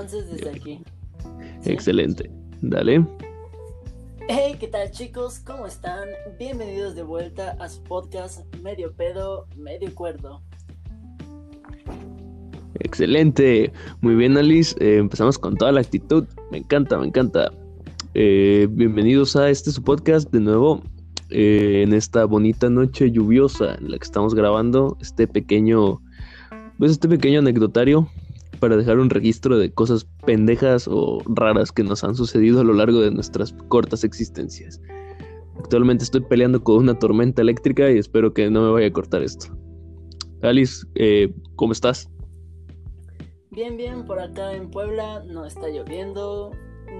entonces desde aquí. Excelente. Dale. Hey, ¿qué tal chicos? ¿Cómo están? Bienvenidos de vuelta a su podcast Medio Pedo, Medio Cuerdo. Excelente. Muy bien, Alice. Eh, empezamos con toda la actitud. Me encanta, me encanta. Eh, bienvenidos a este su podcast de nuevo. eh, en esta bonita noche lluviosa en la que estamos grabando este pequeño, pues este pequeño anecdotario para dejar un registro de cosas pendejas o raras que nos han sucedido a lo largo de nuestras cortas existencias. Actualmente estoy peleando con una tormenta eléctrica y espero que no me vaya a cortar esto. Alice, eh, ¿cómo estás? Bien, bien, por acá en Puebla no está lloviendo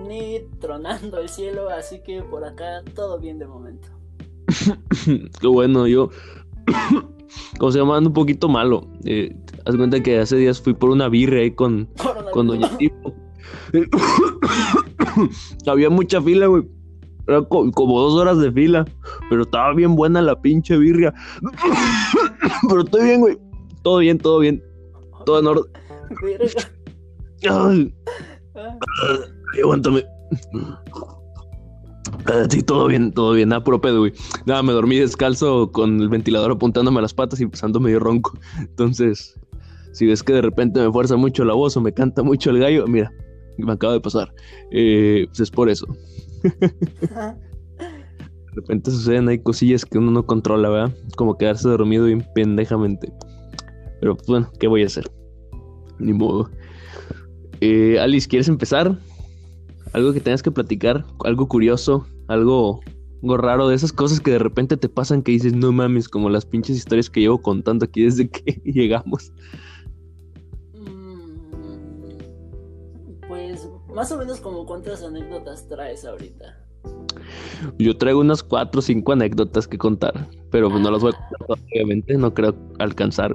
ni tronando el cielo, así que por acá todo bien de momento. Qué bueno, yo. ¿Cómo se llama? Ando un poquito malo. Eh, haz cuenta que hace días fui por una birria ahí con, con Doña Tipo. Había mucha fila, güey. Era co- como dos horas de fila. Pero estaba bien buena la pinche birria. pero estoy bien, güey. Todo bien, todo bien. Todo en orden. Ay, Ah, ay, aguántame. Ah, sí, todo bien, todo bien. Nada, puro pedo, güey. Nada, me dormí descalzo con el ventilador apuntándome a las patas y empezando medio ronco. Entonces, si ves que de repente me fuerza mucho la voz o me canta mucho el gallo, mira, me acaba de pasar. Eh, pues es por eso. De repente suceden ahí cosillas que uno no controla, ¿verdad? Como quedarse dormido bien pendejamente. Pero pues, bueno, ¿qué voy a hacer? Ni modo. Eh, Alice, ¿quieres empezar? Algo que tengas que platicar, algo curioso, algo, algo raro de esas cosas que de repente te pasan que dices, no mames, como las pinches historias que llevo contando aquí desde que llegamos. mm, Pues más o menos como cuántas anécdotas traes ahorita. Yo traigo unas cuatro o cinco anécdotas que contar, pero pues no las voy a contar obviamente, no creo alcanzar.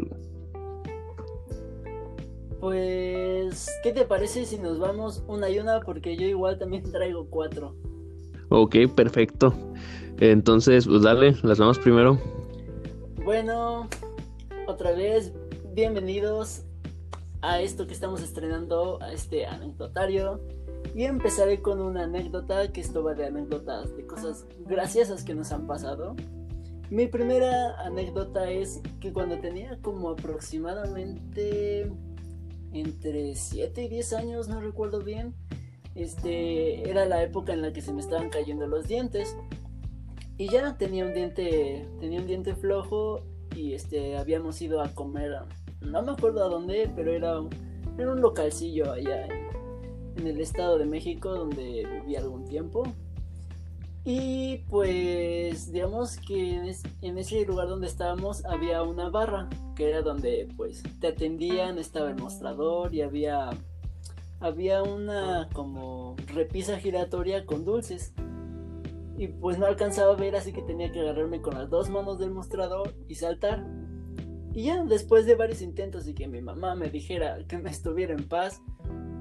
Pues, ¿qué te parece si nos vamos una y una? Porque yo igual también traigo cuatro. Ok, perfecto. Entonces, pues dale, las vamos primero. Bueno, otra vez, bienvenidos a esto que estamos estrenando, a este anecdotario. Y empezaré con una anécdota, que esto va de anécdotas, de cosas graciosas que nos han pasado. Mi primera anécdota es que cuando tenía como aproximadamente entre 7 y 10 años, no recuerdo bien, este, era la época en la que se me estaban cayendo los dientes. Y ya tenía un diente, tenía un diente flojo y este habíamos ido a comer, no me acuerdo a dónde, pero era era un localcillo allá en, en el estado de México donde viví algún tiempo. Y pues digamos que en, es- en ese lugar donde estábamos había una barra, que era donde pues te atendían, estaba el mostrador y había había una como repisa giratoria con dulces. Y pues no alcanzaba a ver, así que tenía que agarrarme con las dos manos del mostrador y saltar. Y ya después de varios intentos y que mi mamá me dijera que me estuviera en paz,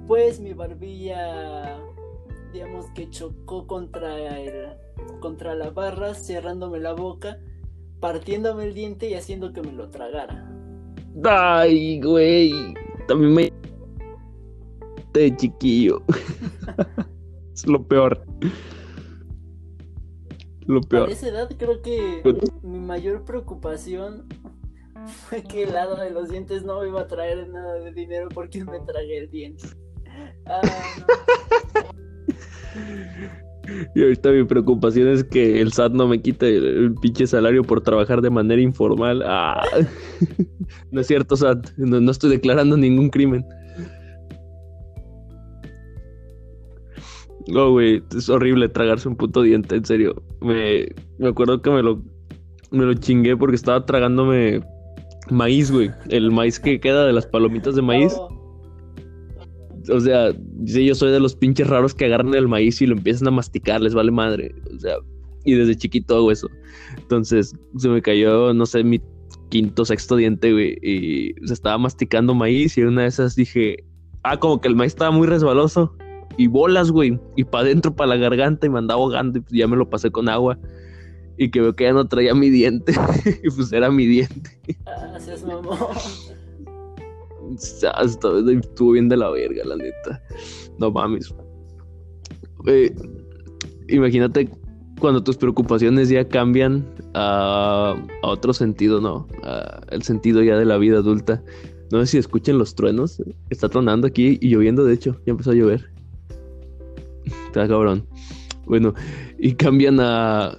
pues mi barbilla, digamos que chocó contra el, contra la barra, cerrándome la boca, partiéndome el diente y haciendo que me lo tragara. Ay, güey. También me. De chiquillo. es lo peor. Lo A peor. esa edad creo que mi mayor preocupación fue que el lado de los dientes no me iba a traer nada de dinero porque me tragué el diente. Ah, Y ahorita mi preocupación es que el SAT no me quite el, pinche salario por trabajar de manera informal. Ah. No es cierto, SAT. No, estoy declarando ningún crimen. No, güey, es horrible tragarse un puto diente, en serio. Me, me acuerdo que me lo, me lo chingué porque estaba tragándome maíz, güey. El maíz que queda de las palomitas de maíz. O sea, yo soy de los pinches raros que agarran el maíz y lo empiezan a masticar, les vale madre. O sea, y desde chiquito hago eso. Entonces, se me cayó, no sé, mi quinto, sexto diente, güey. Y se estaba masticando maíz y una de esas dije, ah, como que el maíz estaba muy resbaloso. Y bolas, güey. Y para adentro, para la garganta y me andaba ahogando y ya me lo pasé con agua. Y que veo que ya no traía mi diente. y pues era mi diente. ah, seas mamón. estuvo bien de la verga, la neta. No mames. Eh, imagínate cuando tus preocupaciones ya cambian a, otro sentido, ¿no? el sentido ya de la vida adulta. No sé si escuchen los truenos. Está tronando aquí y lloviendo, de hecho. Ya empezó a llover. Está cabrón. Bueno, y cambian a.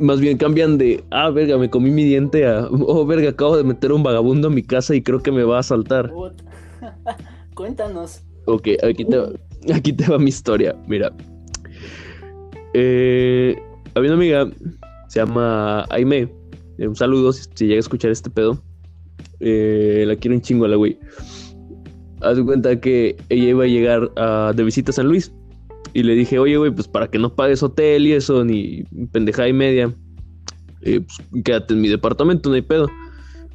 Más bien cambian de. Ah, verga, me comí mi diente a. Oh, verga, acabo de meter un vagabundo a mi casa y creo que me va a asaltar. Cuéntanos. Ok, aquí te, aquí te va mi historia. Mira. Eh, había una amiga, se llama Aime. Eh, un saludo si, llega a escuchar este pedo. Eh, la quiero un chingo a la güey. Haz de cuenta que ella iba a llegar de visita a San Luis. Y le dije, oye, güey, pues para que no pagues hotel y eso, ni pendejada y media, pues quédate en mi departamento, no hay pedo.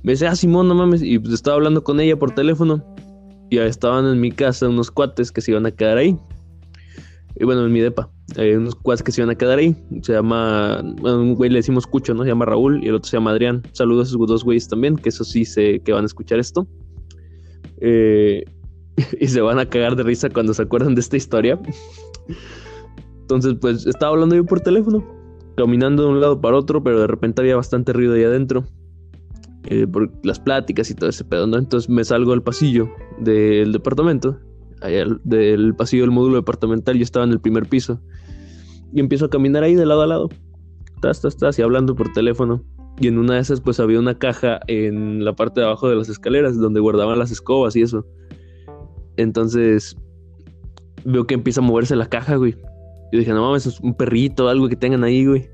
Me dice, ah, Simón, no mames. Y pues estaba hablando con ella por teléfono. Y estaban en mi casa unos cuates que se iban a quedar ahí. Y bueno, en mi depa. Unos cuates que se iban a quedar ahí. Se llama. Bueno, un güey le decimos Cucho, ¿no? Se llama Raúl. Y el otro se llama Adrián. Saludos a esos dos güeyes también, que eso sí sé que van a escuchar esto. Eh, y se van a cagar de risa cuando se acuerdan de esta historia. Entonces, pues estaba hablando yo por teléfono, caminando de un lado para otro, pero de repente había bastante ruido ahí adentro. Eh, por las pláticas y todo ese pedo, ¿no? Entonces me salgo al pasillo del departamento, allá del pasillo del módulo departamental, yo estaba en el primer piso, y empiezo a caminar ahí de lado a lado, estás, estás, estás, y hablando por teléfono. Y en una de esas, pues había una caja en la parte de abajo de las escaleras donde guardaban las escobas y eso. Entonces, veo que empieza a moverse la caja, güey. Yo dije, no mames, es un perrito, algo que tengan ahí, güey.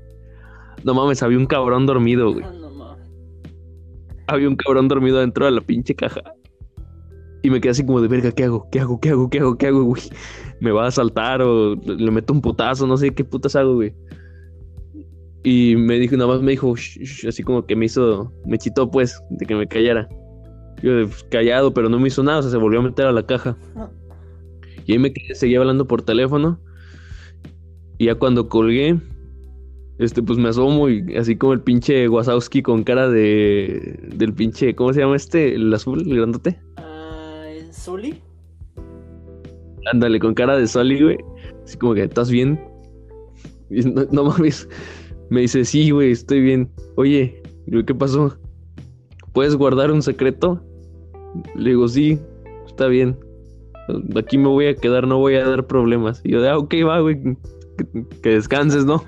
No mames, había un cabrón dormido, güey. Ah, había un cabrón dormido dentro de la pinche caja. Y me quedé así como de verga, ¿qué hago? ¿Qué hago? ¿Qué hago? ¿Qué hago? ¿Qué hago, güey? ¿Me va a asaltar o le meto un putazo? No sé qué putas hago, güey. Y me dijo, nada más me dijo, así como que me hizo, me chitó pues, de que me callara. Yo pues, callado, pero no me hizo nada, o sea, se volvió a meter a la caja. Y ahí me quedé, seguía hablando por teléfono. Y ya cuando colgué, este, pues me asomo y así como el pinche Wazowski con cara de. del pinche. ¿Cómo se llama este? El azul, el grandote. ¿Soli? Ándale, con cara de Soli, güey. Así como que, ¿estás bien? no, mames. Me dice, sí, güey, estoy bien. Oye, ¿qué pasó? ¿Puedes guardar un secreto? Le digo, sí, está bien. Aquí me voy a quedar, no voy a dar problemas. Y yo, de, ah, ok, va, güey, que, descanses, ¿no?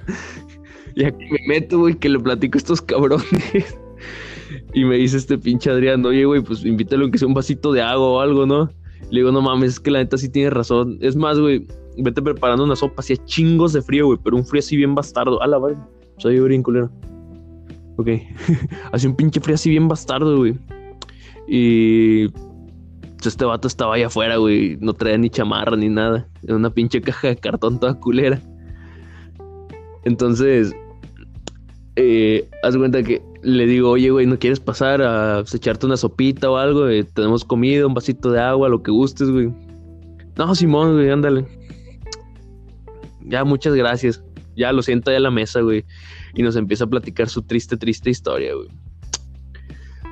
y aquí me meto, güey, que le platico a estos cabrones. Y me dice este pinche Adrián, oye, güey, pues invítalo que sea un vasito de agua o algo, ¿no? Le digo, no mames, es que la neta sí tiene razón. Es más, güey, vete preparando una sopa, hacía chingos de frío, güey, pero un frío así bien bastardo. A la vale, soy bien culero. Ok, hacía un pinche frío así bien bastardo, güey. Y este vato estaba ahí afuera, güey, no traía ni chamarra ni nada. En una pinche caja de cartón toda culera. Entonces, eh, haz cuenta que le digo, oye, güey, ¿no quieres pasar a pues, echarte una sopita o algo? tenemos comida, un vasito de agua, lo que gustes, güey. No, Simón, güey, ándale. Ya, muchas gracias. Ya lo siento ahí a la mesa, güey. Y nos empieza a platicar su triste, triste historia, güey.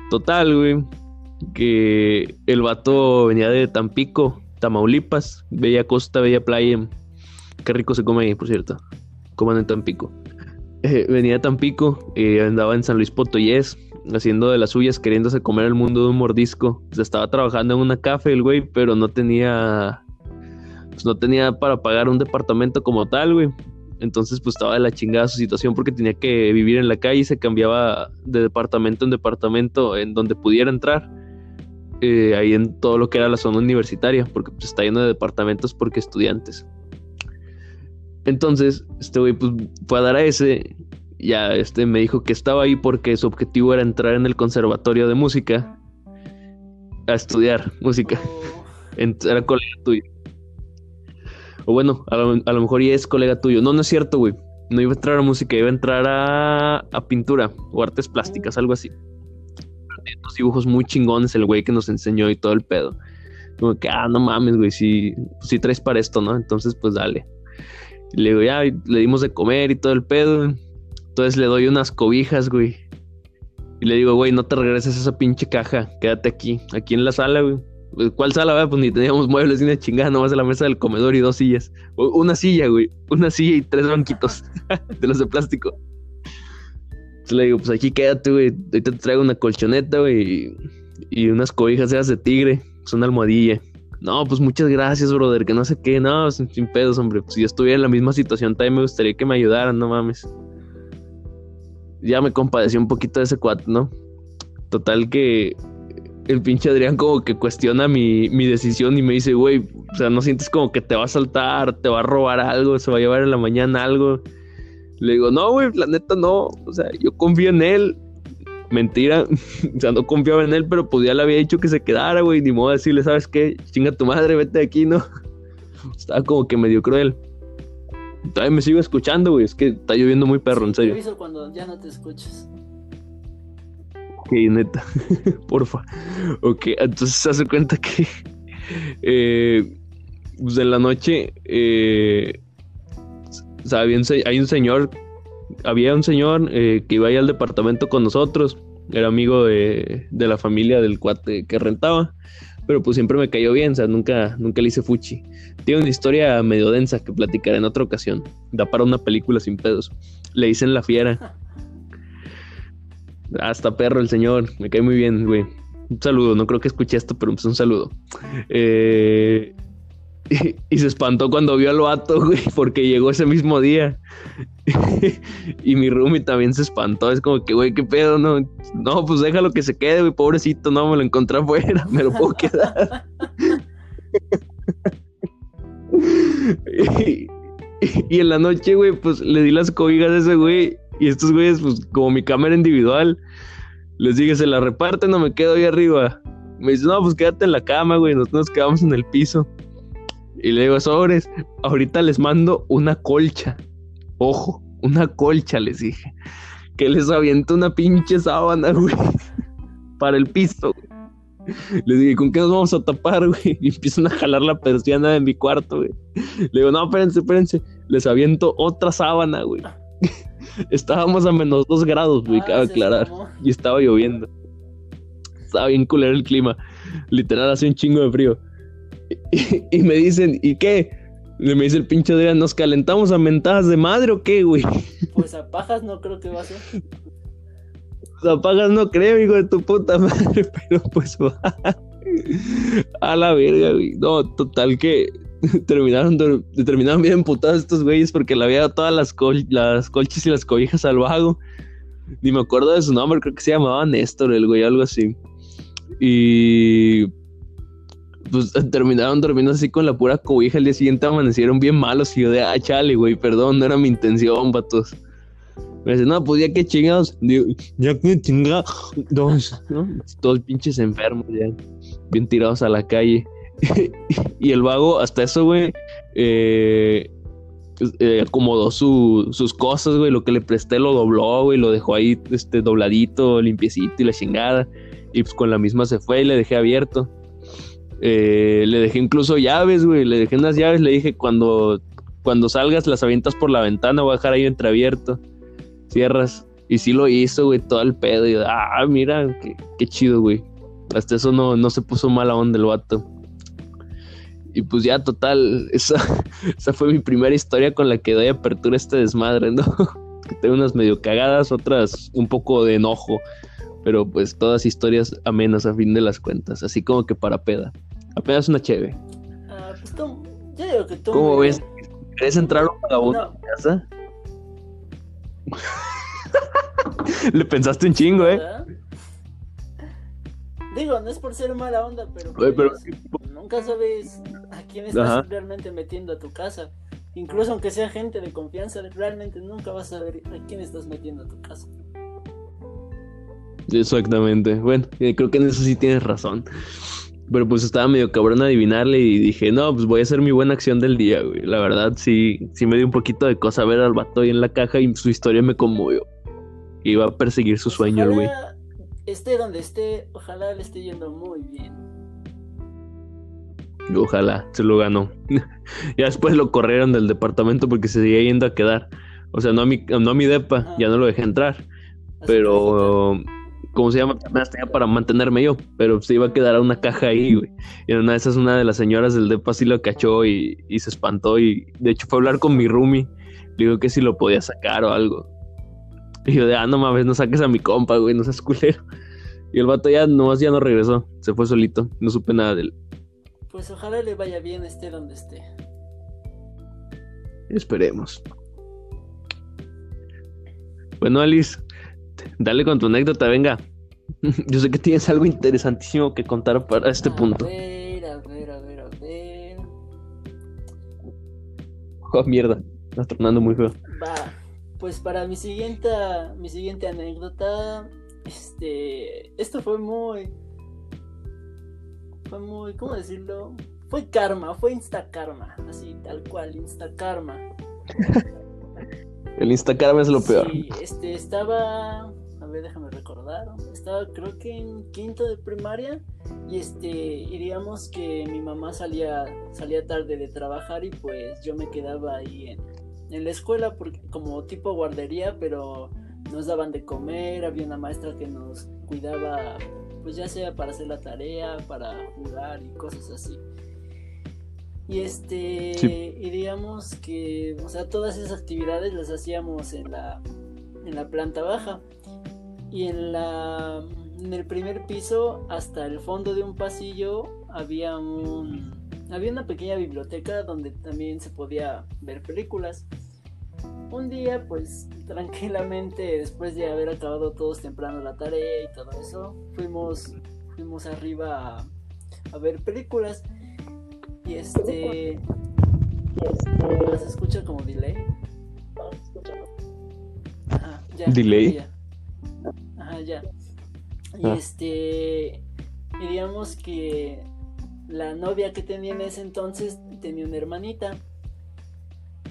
Total, güey. Que el vato venía de Tampico, Tamaulipas. Bella costa, bella playa. Qué rico se come ahí, por cierto. Coman en Tampico. Eh, venía de Tampico, y andaba en San Luis Potoyés, haciendo de las suyas, queriéndose comer el mundo de un mordisco. Se estaba trabajando en una café el güey, pero no tenía. Pues no tenía para pagar un departamento como tal, güey. Entonces, pues estaba de la chingada su situación porque tenía que vivir en la calle y se cambiaba de departamento en departamento en donde pudiera entrar. Eh, ahí en todo lo que era la zona universitaria, porque pues, está lleno de departamentos porque estudiantes. Entonces, este güey pues fue a dar a ese. Ya este me dijo que estaba ahí porque su objetivo era entrar en el conservatorio de música a estudiar música. Oh. Era colega tuyo. O bueno, a lo, mejor ya es colega tuyo. No, no es cierto, güey. No iba a entrar a música, iba a entrar a, pintura o artes plásticas, algo así. Unos dibujos muy chingones, el güey que nos enseñó y todo el pedo. Como que, ah, no mames, güey, si, si traes para esto, ¿no? Entonces, pues dale. Le digo, ya, le dimos de comer y todo el pedo. Entonces le doy unas cobijas, güey. Y le digo, güey, no te regreses a esa pinche caja, quédate aquí, aquí en la sala, güey. Pues, ¿Cuál sala, güey? Pues ni teníamos muebles ni una chingada, nomás la mesa del comedor y dos sillas. Una silla, güey, una silla y tres banquitos de los de plástico. Entonces le digo, pues aquí quédate, güey, ahorita te traigo una colchoneta, güey, y, unas cobijas esas de tigre, es una almohadilla. No, pues muchas gracias, brother, que no sé qué, no, sin, pedos, hombre. Pues si yo estuviera en la misma situación, también me gustaría que me ayudaran, no mames ya me compadecí un poquito de ese cuate, ¿no? Total que el pinche Adrián como que cuestiona mi, mi decisión y me dice, güey, o sea, no sientes como que te va a saltar, te va a robar algo, se va a llevar en la mañana algo. Le digo, no, güey, la neta no, o sea, yo confío en él. Mentira, o sea, no confiaba en él, pero pues ya le había dicho que se quedara, güey, ni modo de decirle, ¿sabes qué? Chinga tu madre, vete de aquí, ¿no? Estaba como que medio cruel. Todavía me sigo escuchando, güey. Es que está lloviendo muy perro, en serio. Te aviso cuando ya no te escuches. Ok, neta. Porfa. Ok, entonces se hace cuenta que. Eh, pues en la noche. Eh, había un, hay un señor. Había un señor eh, que iba ahí al departamento con nosotros. Era amigo de, de la familia del cuate que rentaba pero pues siempre me cayó bien, o sea, nunca, nunca le hice fuchi. Tiene una historia medio densa que platicaré en otra ocasión. Da para una película sin pedos. Le dicen la fiera. Hasta perro el señor, me cae muy bien, güey. Un saludo, no creo que escuche esto, pero pues un saludo. Eh, y, se espantó cuando vio al vato, güey, porque llegó ese mismo día. y mi roomie también se espantó. Es como que, güey, qué pedo, no. No, pues déjalo que se quede, güey, pobrecito, no, me lo encontré afuera, me lo puedo quedar. y, y, en la noche, güey, pues le di las cobijas a ese güey. Y estos güeyes, pues como mi cámara individual, les dije, se la reparten o me quedo ahí arriba. Me dice, no, pues quédate en la cama, güey, nosotros nos quedamos en el piso. Y le digo, sobres, ahorita les mando una colcha. Ojo, una colcha, les dije. Que les aviento una pinche sábana, güey. Para el piso, güey. Les dije, ¿con qué nos vamos a tapar, güey? Y empiezan a jalar la persiana de mi cuarto, güey. Le digo, no, espérense, espérense. Les aviento otra sábana, güey. Estábamos a menos dos grados, güey, ah, cabe aclarar. Y estaba lloviendo. Estaba bien culero el clima. Literal, hace un chingo de frío. Y, me dicen, ¿y qué? me dice el pinche Adrián, ¿nos calentamos a mentadas de madre o qué, güey? Pues a pajas no creo que va a ser. Pues a pajas no creo, hijo de tu puta madre, pero pues va. A la verga, güey. No, total que terminaron, terminaron bien emputados estos güeyes porque le había dado todas las, las colchas y las cobijas al vago. Ni me acuerdo de su nombre, creo que se llamaba Néstor, el güey, algo así. Y pues terminaron durmiendo así con la pura cobija. El día siguiente amanecieron bien malos. Y yo de, ah, chale, güey, perdón, no era mi intención, vatos. Me dice, no, pues ya que chingados. Digo, ya que chingados. ¿no? Todos pinches enfermos, ya. Bien tirados a la calle. y el vago, hasta eso, güey, eh, pues, eh, acomodó su, sus cosas, güey. Lo que le presté lo dobló, güey. Lo dejó ahí este, dobladito, limpiecito y la chingada. Y pues con la misma se fue y le dejé abierto. Eh, le dejé incluso llaves, güey. Le dejé unas llaves. Le dije, cuando, cuando salgas, las avientas por la ventana. Voy a dejar ahí entreabierto. Cierras. Y sí lo hizo, güey, todo el pedo. Y ah, mira, qué, chido, güey. Hasta eso no, no se puso mala onda el vato. Y pues ya, total, esa, esa fue mi primera historia con la que doy apertura a este desmadre, ¿no? que tengo unas medio cagadas, otras un poco de enojo. Pero pues todas historias amenas a fin de las cuentas, así como que para peda. Apenas una cheve. Ah, pues tú, yo digo que tú. ¿Cómo ves? ¿Querés entrar a un vagabundo no. casa? Le pensaste un chingo, ¿eh? Digo, no es por ser mala onda, pero, pues, nunca sabes quién estás realmente metiendo a tu casa. Incluso aunque sea gente de confianza, realmente nunca vas a saber a quién estás metiendo a tu casa. Exactamente. Bueno, eh, creo que en eso sí tienes razón. Pero pues estaba medio cabrón adivinarle y dije, no, pues voy a hacer mi buena acción del día, güey. La verdad, sí, sí me dio un poquito de cosa ver al vato ahí en la caja y su historia me conmovió. Iba a perseguir su sueño, el güey. Esté donde esté, ojalá le esté yendo muy bien. Ojalá, se lo ganó. ya después lo corrieron del departamento porque se seguía yendo a quedar. O sea, no a mi, no a mi depa, ya no lo dejé entrar. pero ¿cómo se llama? Las tenía para mantenerme yo, pero se iba a quedar a una caja ahí, güey. Y en una de esas una de las señoras del depa sí lo cachó y, y se espantó y de hecho fue a hablar con mi roomie. Le digo que si lo podía sacar o algo. Y yo de, ah, no mames, no saques a mi compa, güey, no seas culero. Y el vato ya nomás ya no regresó, se fue solito, no supe nada de él. Pues ojalá le vaya bien, esté donde esté. Esperemos. Bueno, Alice, dale con tu anécdota, venga. Yo sé que tienes algo interesantísimo que contar para este a punto. ver, a ver, a ver, a ver. Oh, mierda, estás tornando muy feo. Va, pues para mi siguiente, mi siguiente anécdota, este, esto fue muy, fue muy, ¿cómo decirlo? Fue karma, fue insta karma, así tal cual, insta karma. El Instagram es lo peor. Este, estaba, a ver, déjame recordar, estaba creo que en quinto de primaria y este, y digamos que mi mamá salía, salía tarde de trabajar y pues yo me quedaba ahí en, en la escuela porque como tipo guardería, pero nos daban de comer, había una maestra que nos cuidaba, pues ya sea para hacer la tarea, para jugar y cosas así. Y este, Sí. y digamos que, o sea, todas esas actividades las hacíamos en la, en la planta baja. Y en la, en el primer piso, hasta el fondo de un pasillo, había un, había una pequeña biblioteca donde también se podía ver películas. Un día, pues tranquilamente, después de haber acabado todos temprano la tarea y todo eso, fuimos, fuimos arriba a, a ver películas. Y este. Se escucha como delay. Ajá, ya. Delay. ya. Ajá, ya. Y Ah. este. Y digamos que la novia que tenía en ese entonces tenía una hermanita.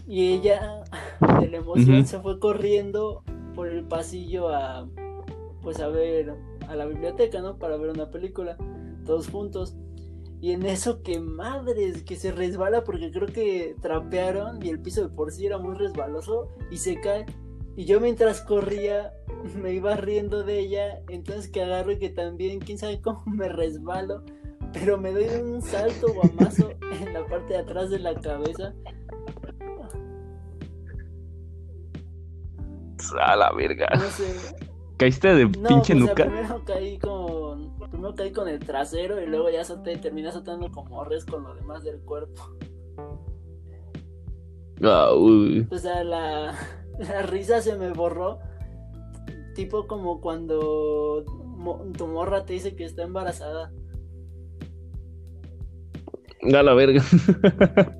Y ella, de la emoción, Ujú. se fue corriendo por el pasillo a. Pues a ver. A la biblioteca, ¿no? Para ver una película. Todos juntos. Y en eso que madres, que se resbala porque creo que trapearon y el piso de por sí era muy resbaloso y se cae. Y yo mientras corría me iba riendo de ella, entonces que agarro y que también, quién sabe cómo me resbalo, pero me doy un salto guamazo en la parte de atrás de la cabeza. A la verga. No sé. ¿Caíste de No, pinche pues, o sea, nuca? primero caí con primero caí con el trasero y luego ya salté, terminé saltando como res con lo demás del cuerpo. Ah, uy. O sea, la, la risa se me borró. Tipo como cuando mo- tu morra te dice que está embarazada. A la verga.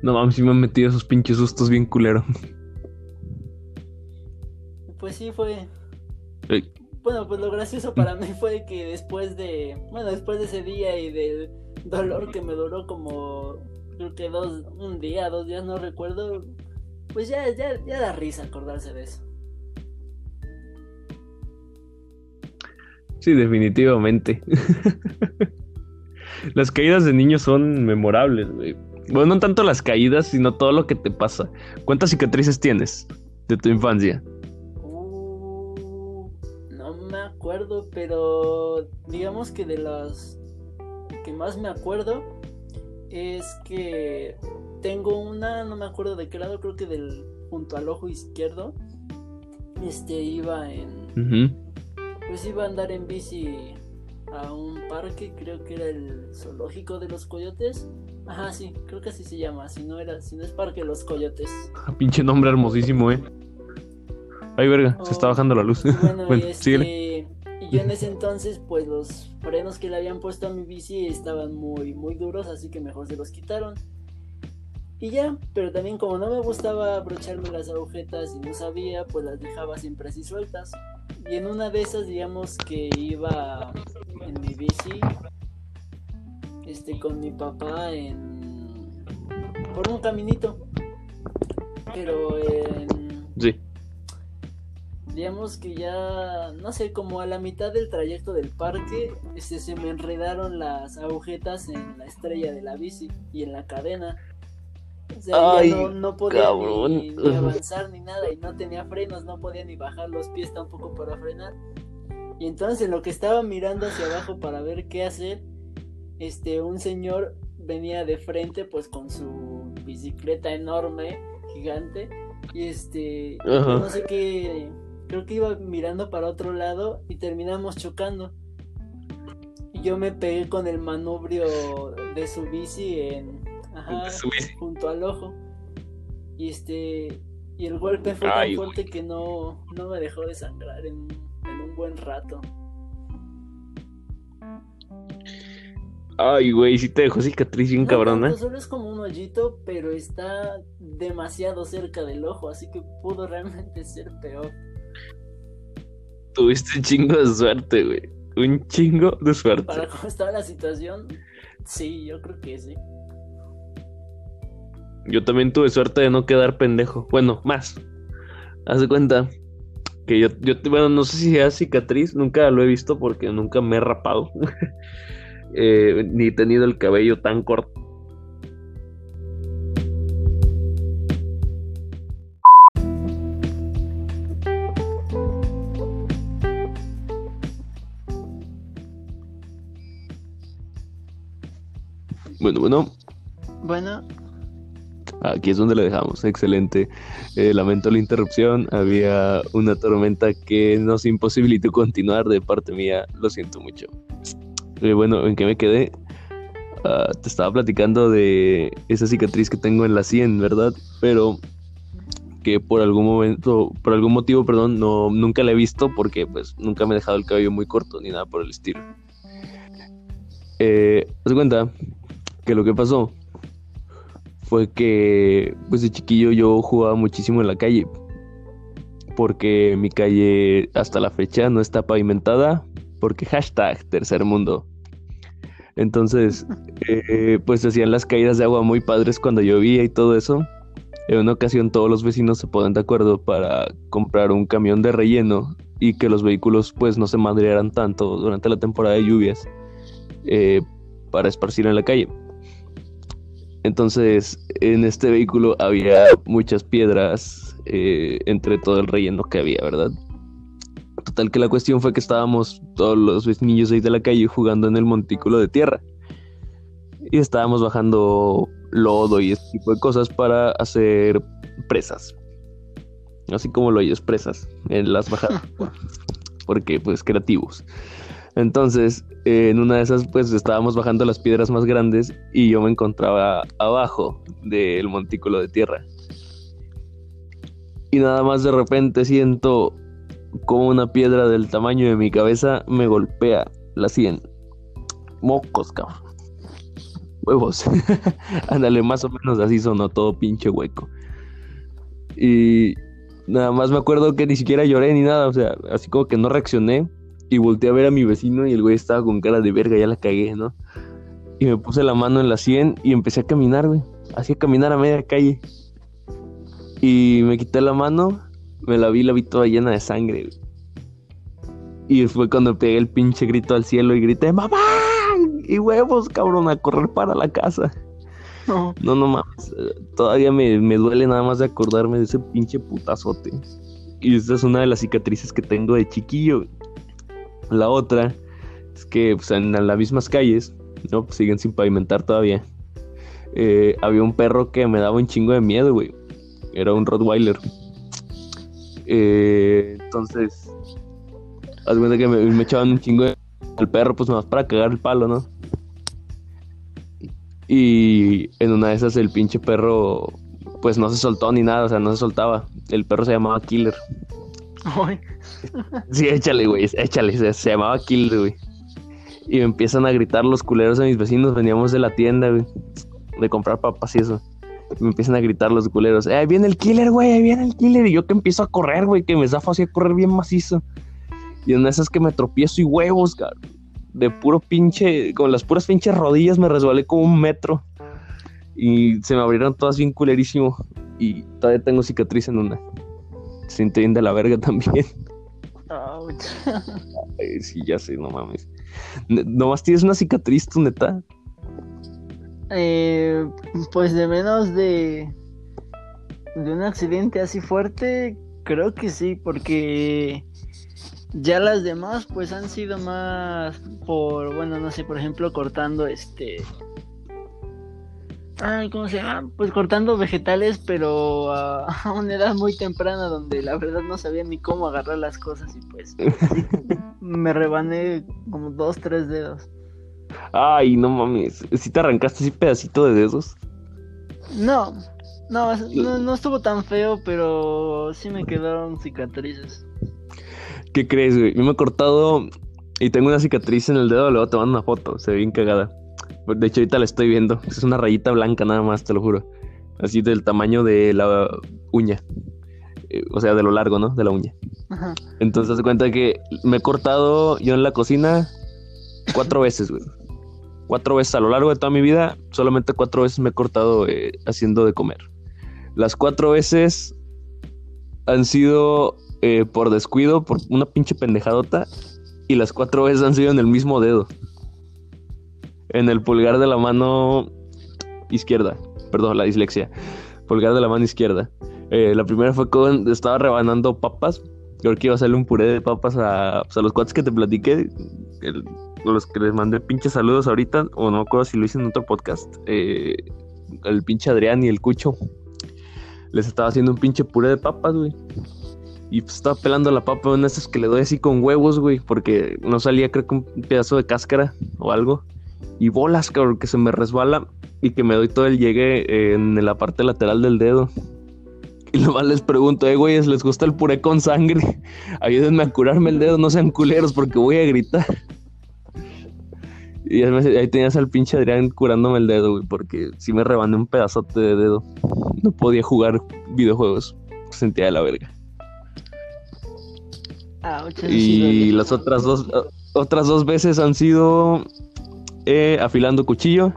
No mames, sí me han metido esos pinches sustos bien culero. Pues sí fue. Bueno, pues lo gracioso para mí fue que después de. Bueno, después de ese día y del dolor que me duró como. Creo que dos. Un día, dos días, no recuerdo. Pues ya, ya, ya da risa acordarse de eso. Sí, definitivamente. Las caídas de niños son memorables, güey. Bueno, no tanto las caídas, sino todo lo que te pasa. ¿Cuántas cicatrices tienes de tu infancia? Acuerdo, pero digamos que de las que más me acuerdo es que tengo una, no me acuerdo de qué lado, creo que del junto al ojo izquierdo. Este iba en, pues iba a andar en bici a un parque, creo que era el zoológico de los coyotes. Ajá, sí, creo que así se llama, si no era, si no es parque de los coyotes. Ah, Pinche nombre hermosísimo, eh. Ay, verga, se está Oh. bajando la luz. Bueno, Bueno, síguele. Y yo en ese entonces, pues los frenos que le habían puesto a mi bici estaban muy, muy duros, así que mejor se los quitaron. Y ya, pero también como no me gustaba abrocharme las agujetas y no sabía, pues las dejaba siempre así sueltas. Y en una de esas, digamos que iba en mi bici, este, con mi papá en por un caminito, pero en Sí. Digamos que ya, no sé, como a la mitad del trayecto del parque, este, se me enredaron las agujetas en la estrella de la bici y en la cadena. O sea, Ay, ya no, no podía ni, ni avanzar ni nada y no tenía frenos, no podía ni bajar los pies tampoco para frenar. Y entonces en lo que estaba mirando hacia abajo para ver qué hacer, este, un señor venía de frente pues con su bicicleta enorme, gigante, y este, no sé qué, creo que iba mirando para otro lado y terminamos chocando. Y yo me pegué con el manubrio de su bici en, ajá, Su bici. junto al ojo. Y este, y el golpe fue Ay, tan fuerte que no, no me dejó de sangrar en, en un buen rato. Ay, güey, sí te dejó cicatriz bien No cabrona. solo es como un hoyito, pero está demasiado cerca del ojo, así que pudo realmente ser peor. Tuviste un chingo de suerte, güey. Un chingo de suerte. Para cómo estaba la situación, sí, yo creo que sí. Yo también tuve suerte de no quedar pendejo. Bueno, más. Haz de cuenta que yo, yo, bueno, no sé si sea cicatriz, nunca lo he visto porque nunca me he rapado. Eh, ni he tenido el cabello tan corto. Bueno, bueno, Bueno, Aquí es donde lo dejamos, excelente. Eh, lamento la interrupción, había una tormenta que nos imposibilitó continuar de parte mía, lo siento mucho. Eh, bueno, ¿en qué me quedé? Ah, te estaba platicando de esa cicatriz que tengo en la 100, ¿verdad? Pero que por algún momento, por algún motivo, perdón, no, nunca la he visto porque pues nunca me he dejado el cabello muy corto ni nada por el estilo. Eh, cuenta que lo que pasó fue que pues de chiquillo yo jugaba muchísimo en la calle porque mi calle hasta la fecha no está pavimentada porque hashtag tercer mundo. Entonces eh, pues hacían las caídas de agua muy padres cuando llovía y todo eso. En una ocasión todos los vecinos se ponen de acuerdo para comprar un camión de relleno y que los vehículos pues no se madrearan tanto durante la temporada de lluvias eh, para esparcir en la calle entonces, en este vehículo había muchas piedras eh, entre todo el relleno que había, ¿verdad? Total que la cuestión fue que estábamos todos los vecinillos ahí de la calle jugando en el montículo de tierra. Y estábamos bajando lodo y este tipo de cosas para hacer presas. Así como lo oyes, presas en las bajadas. Porque, pues, creativos. Entonces, en una de esas, pues estábamos bajando las piedras más grandes y yo me encontraba abajo del montículo de tierra. Y nada más de repente siento como una piedra del tamaño de mi cabeza me golpea la sien. Mocos, cabrón. Huevos. Ándale, más o menos así sonó todo pinche hueco. Y nada más me acuerdo que ni siquiera lloré ni nada, o sea, así como que no reaccioné y volteé a ver a mi vecino y el güey estaba con cara de verga, ya la cagué, ¿no? Y me puse la mano en la sien y empecé a caminar, güey. Hacía caminar a media calle. Y me quité la mano, me la vi, la vi toda llena de sangre, güey. Y fue cuando pegué el pinche grito al cielo y grité, ¡Mamá! Y huevos, cabrón, a correr para la casa. no. No, no mames. Todavía me, me duele nada más de acordarme de ese pinche putazote. Y esta es una de las cicatrices que tengo de chiquillo. La otra es que pues, en las mismas calles, ¿no? Pues, siguen sin pavimentar todavía. eh, había un perro que me daba un chingo de miedo, güey. Era un Rottweiler. Eh, entonces, haz cuenta que me, me echaban un chingo de... al perro, pues más para cagar el palo, ¿no? Y en una de esas el pinche perro, pues no se soltó ni nada, o sea, no se soltaba. El perro se llamaba Killer. Sí, échale, güey, échale, se, llamaba Killer, güey. Y me empiezan a gritar los culeros a mis vecinos, veníamos de la tienda, güey, de comprar papas y eso. Y me empiezan a gritar los culeros, ¡eh, ahí viene el Killer, güey, ahí viene el Killer! Y yo que empiezo a correr, güey, que me zafo así a correr bien macizo. Y en esas que me tropiezo y huevos, cabrón. De puro pinche, con las puras pinches rodillas me resbalé como un metro. Y se me abrieron todas bien culerísimo. Y todavía tengo cicatriz en una. Bien de la verga también. Ay, sí, ya sé, no mames. Nomás tienes una cicatriz, tú neta. Eh, pues de menos de de un accidente así fuerte, creo que sí, porque ya las demás pues han sido más por, bueno, no sé, por ejemplo, cortando este Ay, ¿cómo se llama? Pues cortando vegetales, pero a, una edad muy temprana donde la verdad no sabía ni cómo agarrar las cosas y pues me rebané como dos, tres dedos. Ay, no mames, ¿si te arrancaste así pedacito de dedos? No, no, no, estuvo tan feo, pero sí me quedaron cicatrices. ¿Qué crees, güey? Yo me he cortado y tengo una cicatriz en el dedo, luego te mando una foto, se ve bien cagada. De hecho, ahorita la estoy viendo. Es una rayita blanca nada más, te lo juro. Así del tamaño de la uña. Eh, o sea, de lo largo, ¿no? De la uña. Ajá. Entonces, se cuenta que me he cortado yo en la cocina cuatro veces, güey. Cuatro veces a lo largo de toda mi vida, solamente cuatro veces me he cortado eh, haciendo de comer. Las cuatro veces han sido eh, por descuido, por una pinche pendejadota. Y las cuatro veces han sido en el mismo dedo en el pulgar de la mano izquierda. Perdón, la dislexia. Pulgar de la mano izquierda. Eh, la primera fue cuando estaba rebanando papas. Creo que iba a hacerle un puré de papas a, pues, los cuates que te platiqué. los que les mandé pinches saludos ahorita. O no me acuerdo si lo hice en otro podcast. Eh, el pinche Adrián y el Cucho. Les estaba haciendo un pinche puré de papas, güey. Y pues estaba pelando la papa, una de esas que le doy así con huevos, güey. Porque no salía, creo que un pedazo de cáscara o algo y bolas, cabrón, que se me resbala y que me doy todo el llegue en la parte lateral del dedo. Y nomás les pregunto, eh, güeyes, ¿les gusta el puré con sangre? Ayúdenme a curarme el dedo, no sean culeros porque voy a gritar. Y ahí tenías al pinche Adrián curándome el dedo, güey, porque si me rebané un pedazote de dedo. No podía jugar videojuegos. Sentía de la verga. y las otras dos, otras dos veces han sido eh, afilando cuchillo.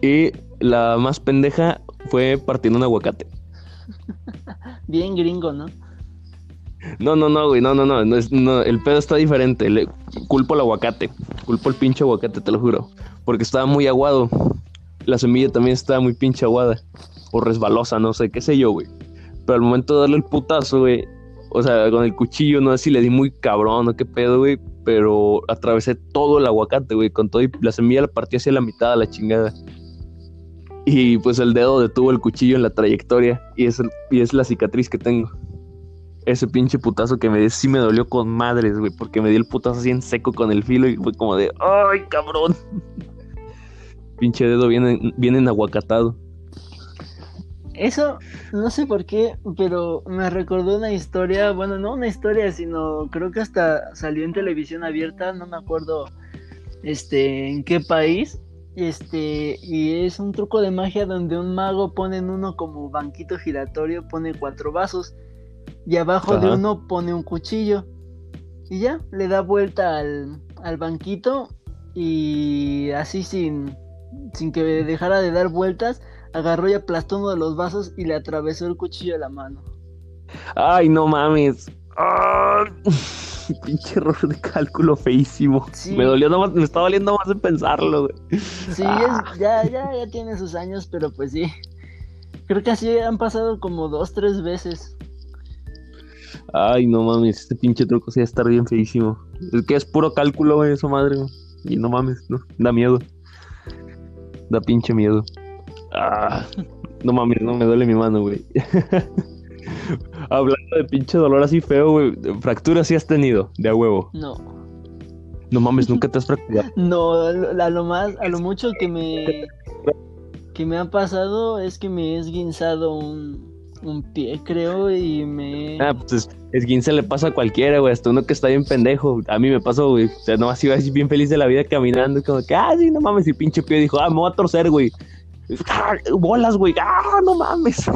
Y la más pendeja fue partiendo un aguacate. Bien gringo, ¿no? No, no, no, güey, no, no, no, no, el pedo está diferente. Le culpo al aguacate, culpo al pinche aguacate, te lo juro. Porque estaba muy aguado. La semilla también estaba muy pinche aguada. O resbalosa, no sé, qué sé yo, güey. Pero al momento de darle el putazo, güey, o sea, con el cuchillo, no sé si le di muy cabrón o qué pedo, güey, pero atravesé todo el aguacate, güey, con todo y la semilla la partí hacia la mitad a la chingada. Y pues el dedo detuvo el cuchillo en la trayectoria y es, y es la cicatriz que tengo. Ese pinche putazo que me di sí me dolió con madres, güey, porque me di el putazo así en seco con el filo y fue como de, ¡ay, cabrón! pinche dedo viene, viene en aguacatado. Eso, no sé por qué, pero me recordó una historia, bueno, no una historia, sino creo que hasta salió en televisión abierta, no me acuerdo este en qué país. Este, y es un truco de magia donde un mago pone en uno como banquito giratorio, pone cuatro vasos y abajo de uno pone un cuchillo. Y ya, le da vuelta al, al banquito y así sin, sin que dejara de dar vueltas, agarró y aplastó uno de los vasos y le atravesó el cuchillo a la mano. Ay, no mames. ¡Ah! Pinche error de cálculo feísimo. Me dolió nomás, me está doliendo más de pensarlo, güey. Sí, ah. ya, ya, ya tiene sus años, pero pues sí. Creo que así han pasado como dos, tres veces. Ay, no mames, este pinche truco sí va a estar bien feísimo. Es que es puro cálculo, güey, eso madre, Y no mames, no, da miedo. Da pinche miedo. Ah, no mames, no me duele mi mano, güey. Hablando de pinche dolor así feo, güey. ¿Fracturas sí has tenido? De a huevo. No. No mames, nunca te has fracturado. No, a lo más, a lo mucho que me que me ha pasado es que me he esguinzado un, un pie, creo, y me. Ah, pues esguince le pasa a cualquiera, güey. Hasta uno que está bien pendejo. A mí me pasó, güey. O sea, nomás iba así bien feliz de la vida caminando. Como que, ah, sí, no mames. Y pinche pie dijo, ah, me voy a torcer, güey. ¡Ah, bolas, güey, ah, no mames.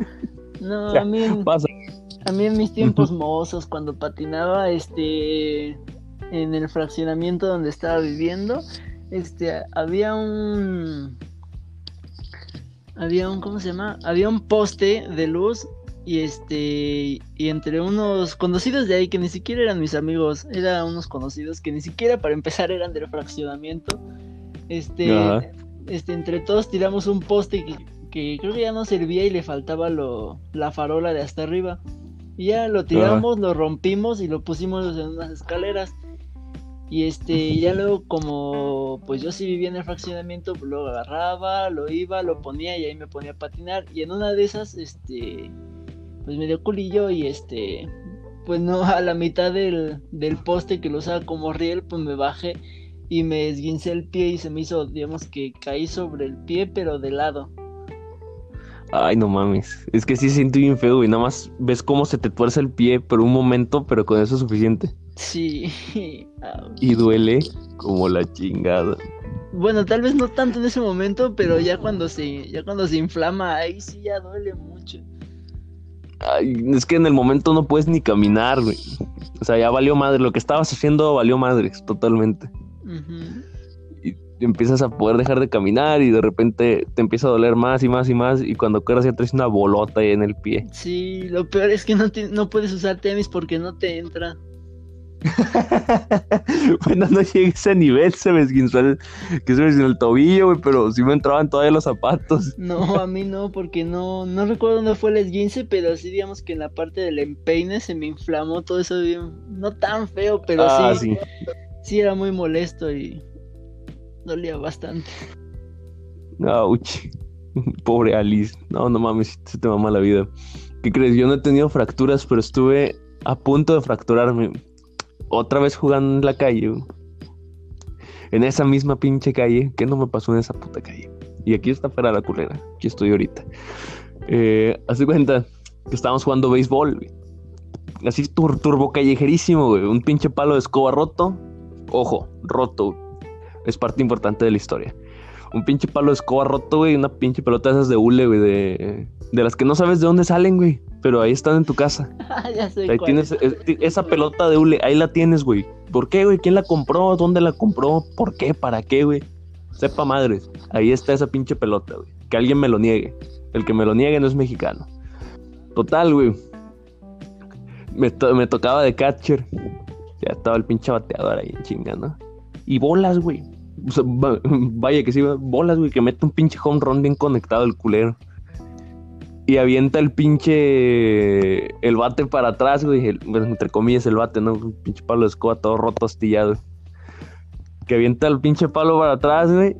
no, a mí, a mí en mis tiempos mozos, cuando patinaba, este, en el fraccionamiento donde estaba viviendo, este, había un, había un, ¿cómo se llama? Había un poste de luz y este y entre unos conocidos de ahí que ni siquiera eran mis amigos, eran unos conocidos que ni siquiera para empezar eran del fraccionamiento. Este este, entre todos tiramos un poste que, que creo que ya no servía y le faltaba lo, la farola de hasta arriba. Y ya lo tiramos, lo rompimos y lo pusimos en unas escaleras. Y este, ya luego como pues yo sí vivía en el fraccionamiento, pues, lo agarraba, lo iba, lo ponía y ahí me ponía a patinar. Y en una de esas, este, pues me dio culillo y este, pues no, a la mitad del, del poste que lo usaba como riel, pues me bajé y me esguincé el pie y se me hizo, digamos que caí sobre el pie, pero de lado. Ay, no mames. Es que sí siento bien feo, y Nada más ves cómo se te tuerce el pie por un momento, pero con eso es suficiente. Sí. y duele como la chingada. Bueno, tal vez no tanto en ese momento, pero ya cuando se, ya cuando se inflama, ahí sí ya duele mucho. Ay, es que en el momento no puedes ni caminar, güey. O sea, ya valió madre. Lo que estabas haciendo valió madre, totalmente. Y empiezas a poder dejar de caminar y de repente te empieza a doler más y más y más. Y cuando quedas ya traes una bolota ahí en el pie. Sí, lo peor es que no, no puedes usar tenis porque no te entra. bueno, no llegué a ese nivel, se me esguinzó el, que se me el tobillo, güey, pero sí me entraban todavía los zapatos. No, a mí no, porque no, no recuerdo dónde fue el esguince, pero sí digamos que en la parte del empeine se me inflamó todo eso bien, no tan feo, pero ah, sí, sí, era muy molesto y dolía bastante. Ouch. Pobre Alice. No, no mames, se te va la vida. ¿Qué crees? Yo no he tenido fracturas, pero estuve a punto de fracturarme otra vez jugando en la calle, en esa misma pinche calle, ¿qué no me pasó en esa puta calle? Y aquí está fuera la culera, aquí estoy ahorita. Eh, Hace cuenta que estábamos jugando béisbol, Así turbo callejerísimo, güey. Un pinche palo de escoba roto. Ojo, roto. Es parte importante de la historia. Un pinche palo de escoba roto, güey. Una pinche pelota de esas de hule, güey. De, de las que no sabes de dónde salen, güey pero ahí están en tu casa. ya sé ahí tienes esa pelota de hule, ahí la tienes, güey. ¿Por qué, güey? ¿Quién la compró? ¿Dónde la compró? ¿Por qué? ¿Para qué, güey? Sepa madres. Ahí está esa pinche pelota, güey. Que alguien me lo niegue. El que me lo niegue no es mexicano. Total, güey. Me, tocaba de catcher. Ya estaba el pinche bateador ahí chingando. Y bolas, güey. vaya que sí, bolas, güey, que mete un pinche home run bien conectado el culero y avienta el pinche el bate para atrás, güey, entre comillas el bate, ¿no? Un pinche palo de escoba todo roto, astillado. Que avienta el pinche palo para atrás, güey,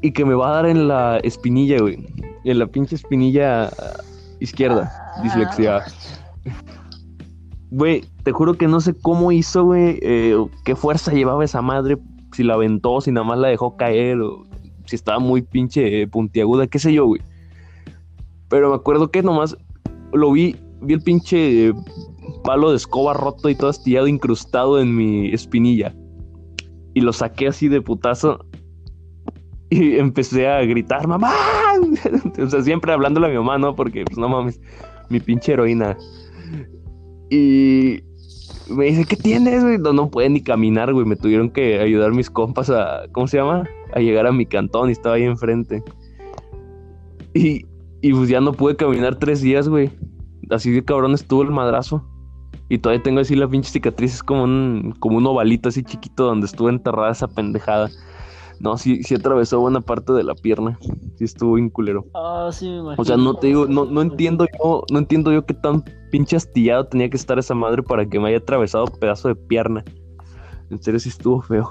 y que me va a dar en la espinilla, güey. En la pinche espinilla izquierda, dislexia. Güey, te juro que no sé cómo hizo, güey, eh, qué fuerza llevaba esa madre, si la aventó, si nada más la dejó caer, o si estaba muy pinche puntiaguda, qué sé yo, güey pero me acuerdo que nomás lo vi, vi el pinche palo de escoba roto y todo astillado incrustado en mi espinilla. Y lo saqué así de putazo. Y empecé a gritar, mamá. o sea, siempre hablándole a mi mamá, ¿no? Porque, pues no mames, mi pinche heroína. Y me dice, ¿qué tienes, güey? No, no puede ni caminar, güey. Me tuvieron que ayudar mis compas a, ¿cómo se llama? A llegar a mi cantón y estaba ahí enfrente. Y, y pues ya no pude caminar tres días, güey. Así de cabrón estuvo el madrazo. Y todavía tengo así la pinche cicatriz, es como un, como un ovalito así chiquito donde estuvo enterrada esa pendejada. No, sí, sí atravesó buena parte de la pierna. Sí estuvo bien culero. Ah, sí me imagino. O sea, no te digo, no, no entiendo yo, no entiendo yo qué tan pinche astillado tenía que estar esa madre para que me haya atravesado pedazo de pierna. En serio sí estuvo feo.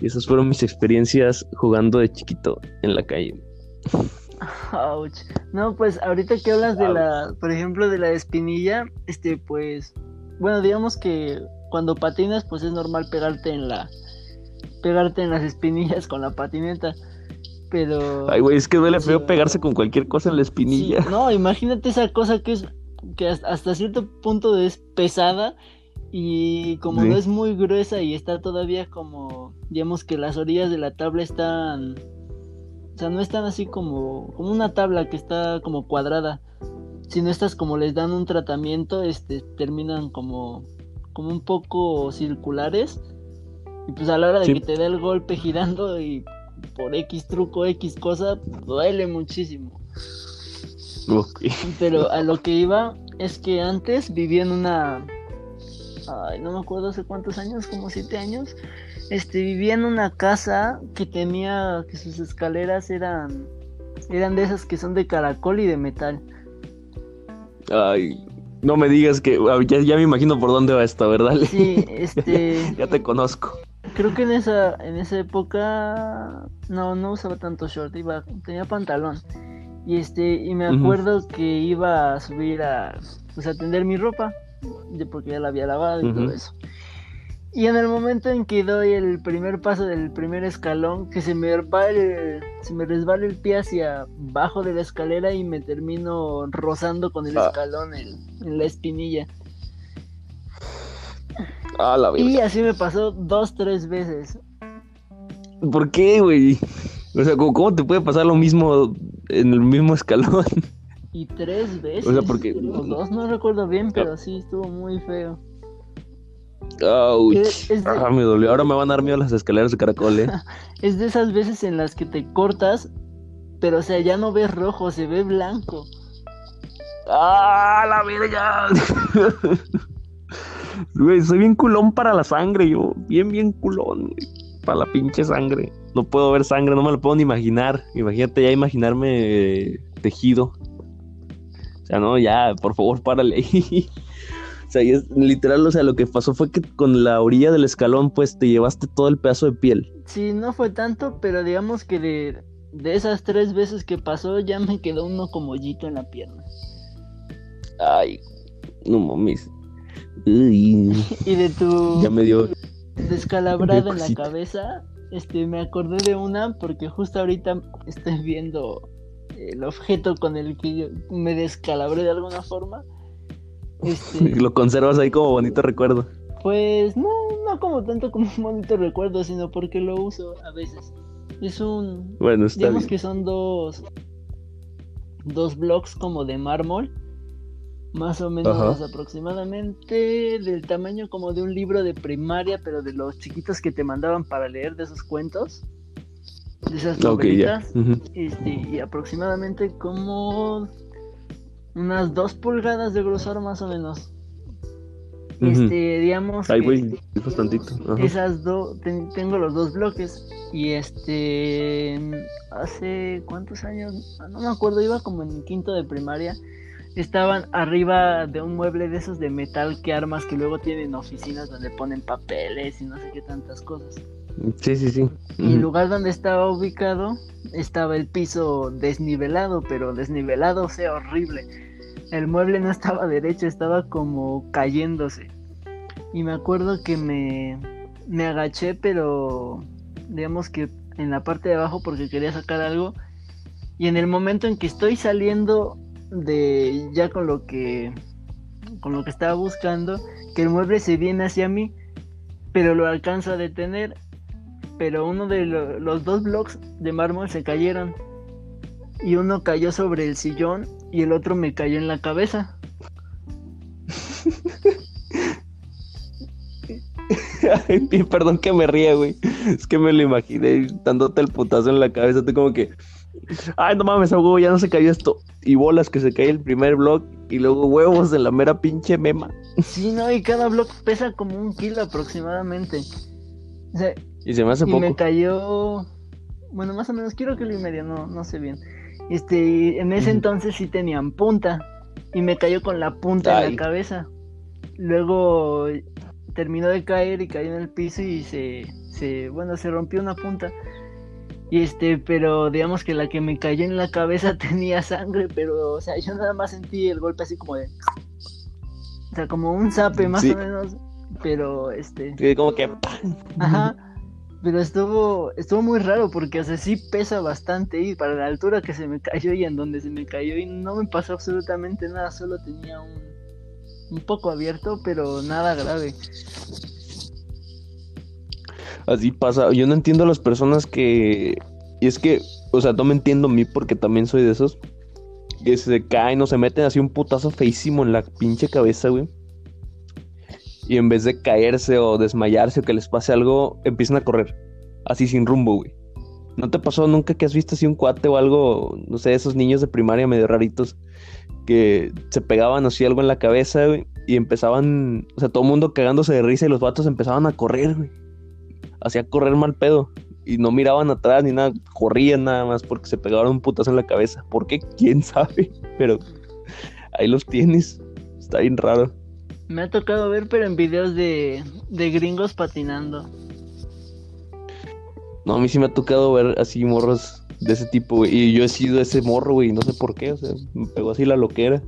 Y esas fueron mis experiencias jugando de chiquito en la calle. No, pues ahorita que hablas de la, por ejemplo, de la espinilla, este, pues, bueno, digamos que cuando patinas, pues es normal pegarte en la, pegarte en las espinillas con la patineta. Pero. Ay, güey, es que duele feo pegarse con cualquier cosa en la espinilla. no, imagínate esa cosa que es, que hasta cierto punto es pesada y como no es muy gruesa y está todavía como, digamos que las orillas de la tabla están o sea, no están así como, como una tabla que está como cuadrada, sino estas como les dan un tratamiento, este, terminan como, como un poco circulares. Y pues a la hora de que te dé el golpe girando y por X truco, X cosa, duele muchísimo. Pero a lo que iba es que antes vivía en una... Ay, no me acuerdo hace cuántos años, como siete años. este, vivía en una casa que tenía, que sus escaleras eran, eran de esas que son de caracol y de metal. Ay, no me digas que, ya, ya me imagino por dónde va esto, ¿verdad? Sí, este... ya te conozco. Creo que en esa, en esa época no, no usaba tanto short, iba, tenía pantalón. Y este, y me acuerdo que iba a subir a, pues, a tender mi ropa, porque ya la había lavado y todo eso. Y en el momento en que doy el primer paso del primer escalón, que se me, el, se me resbala el pie hacia abajo de la escalera y me termino rozando con el ah. escalón en, la espinilla. Ah, la y así me pasó dos, tres veces. ¿Por qué, güey? O sea, ¿cómo te puede pasar lo mismo en el mismo escalón? Y tres veces. O sea, porque... O dos, no recuerdo bien, pero sí estuvo muy feo. Ah, me dolió. Ahora me van a dar miedo las escaleras de caracol, ¿eh? es de esas veces en las que te cortas, pero o sea, ya no ves rojo, se ve blanco. ¡Ah, la verga! Güey, soy bien culón para la sangre, yo. Bien, bien culón, Para la pinche sangre. No puedo ver sangre, no me lo puedo ni imaginar. Imagínate ya imaginarme tejido. O sea, no, ya, por favor, párale. O sea, literal, o sea, lo que pasó fue que con la orilla del escalón, pues te llevaste todo el pedazo de piel. Sí, no fue tanto, pero digamos que de, esas tres veces que pasó, ya me quedó uno como hoyito en la pierna. Ay, no mames. Y de tu. Ya me dio. Descalabrada en la cabeza, este, me acordé de una porque justo ahorita estoy viendo el objeto con el que yo me descalabré de alguna forma. Este, Lo conservas ahí como bonito recuerdo. Pues no, no como tanto como un bonito recuerdo, sino porque lo uso a veces. Es un. Bueno, está digamos que son dos. Dos blocks como de mármol. Más o menos aproximadamente del tamaño como de un libro de primaria, pero de los chiquitos que te mandaban para leer de esos cuentos. De esas novelitas. este, y aproximadamente como unas dos pulgadas de grosor más o menos. Este, digamos. Ay, güey, es bastantito. Esas dos, tengo los dos bloques. Y este, hace cuántos años, no me acuerdo, iba como en quinto de primaria. Estaban arriba de un mueble de esos de metal que armas que luego tienen oficinas donde ponen papeles y no sé qué tantas cosas. Sí, sí, sí. Y el lugar donde estaba ubicado estaba el piso desnivelado, pero desnivelado, o sea, horrible el mueble no estaba derecho, estaba como cayéndose. Y me acuerdo que me, me agaché, pero digamos que en la parte de abajo porque quería sacar algo. Y en el momento en que estoy saliendo de ya con lo que con lo que estaba buscando, que el mueble se viene hacia mí, pero lo alcanzo a detener. Pero uno de los dos blocks de mármol se cayeron y uno cayó sobre el sillón y el otro me cayó en la cabeza. Perdón que me ría, güey. Es que me lo imaginé dándote el putazo en la cabeza. Tú como que, ay, no mames, ya no se cayó esto. Y bolas que se cae el primer blog y luego huevos de la mera pinche mema. Sí, no, y cada blog pesa como un kilo aproximadamente. y se me hace y poco. me cayó, bueno, más o menos, quiero que lo y medio, no, no sé bien. Este, en ese entonces sí tenían punta y me cayó con la punta en la cabeza. Luego terminó de caer y cayó en el piso y se, se, bueno, se rompió una punta. Y este, pero digamos que la que me cayó en la cabeza tenía sangre, pero, o sea, yo nada más sentí el golpe así como de, o sea, como un zape más o menos, pero este. como que. Ajá. Pero estuvo, estuvo muy raro porque, o sea, sí pesa bastante y para la altura que se me cayó y en donde se me cayó y no me pasó absolutamente nada, solo tenía un, un poco abierto, pero nada grave. Así pasa, yo no entiendo a las personas que... Y es que, o sea, no me entiendo a mí porque también soy de esos. Que se caen o se meten así un putazo feísimo en la pinche cabeza, güey y en vez de caerse o desmayarse o que les pase algo, empiezan a correr. Así sin rumbo, güey. ¿No te pasó nunca que has visto así un cuate o algo, no sé, esos niños de primaria medio raritos que se pegaban así algo en la cabeza, güey, y empezaban, o sea, todo el mundo cagándose de risa y los vatos empezaban a correr, güey. Hacía correr mal pedo. Y no miraban atrás ni nada, corrían nada más porque se pegaron un putazo en la cabeza. ¿Por qué? ¿Quién sabe? Pero ahí los tienes. Está bien raro. Me ha tocado ver, pero en videos de, de gringos patinando. No, a mí sí me ha tocado ver así morros de ese tipo, güey. Y yo he sido ese morro, güey. No sé por qué, o sea, me pegó así la loquera.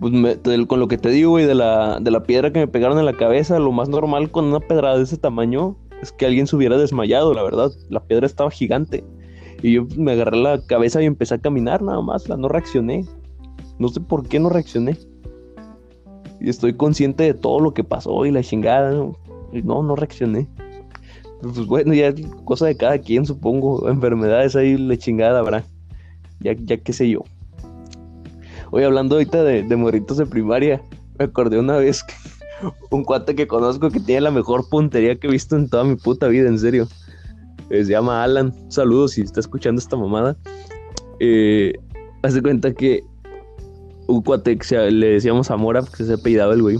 Pues me- con lo que te digo, güey, de la, de la piedra que me pegaron en la cabeza, lo más normal con una pedrada de ese tamaño es que alguien se hubiera desmayado, la verdad. La piedra estaba gigante. Y yo pues, me agarré la cabeza y empecé a caminar nada más, no reaccioné. No sé por qué no reaccioné. Y estoy consciente de todo lo que pasó y la chingada, ¿no? No, no reaccioné. Pues bueno, ya es cosa de cada quien, supongo. Enfermedades ahí, la chingada habrá. Ya, ya qué sé yo. Hoy hablando ahorita de, de morritos de primaria, me acordé una vez que un cuate que conozco que tiene la mejor puntería que he visto en toda mi puta vida, en serio. Eh, se llama Alan. Saludos si está escuchando esta mamada. Eh, hace cuenta que un cuate que se- le decíamos Zamora, porque se apellidaba el güey.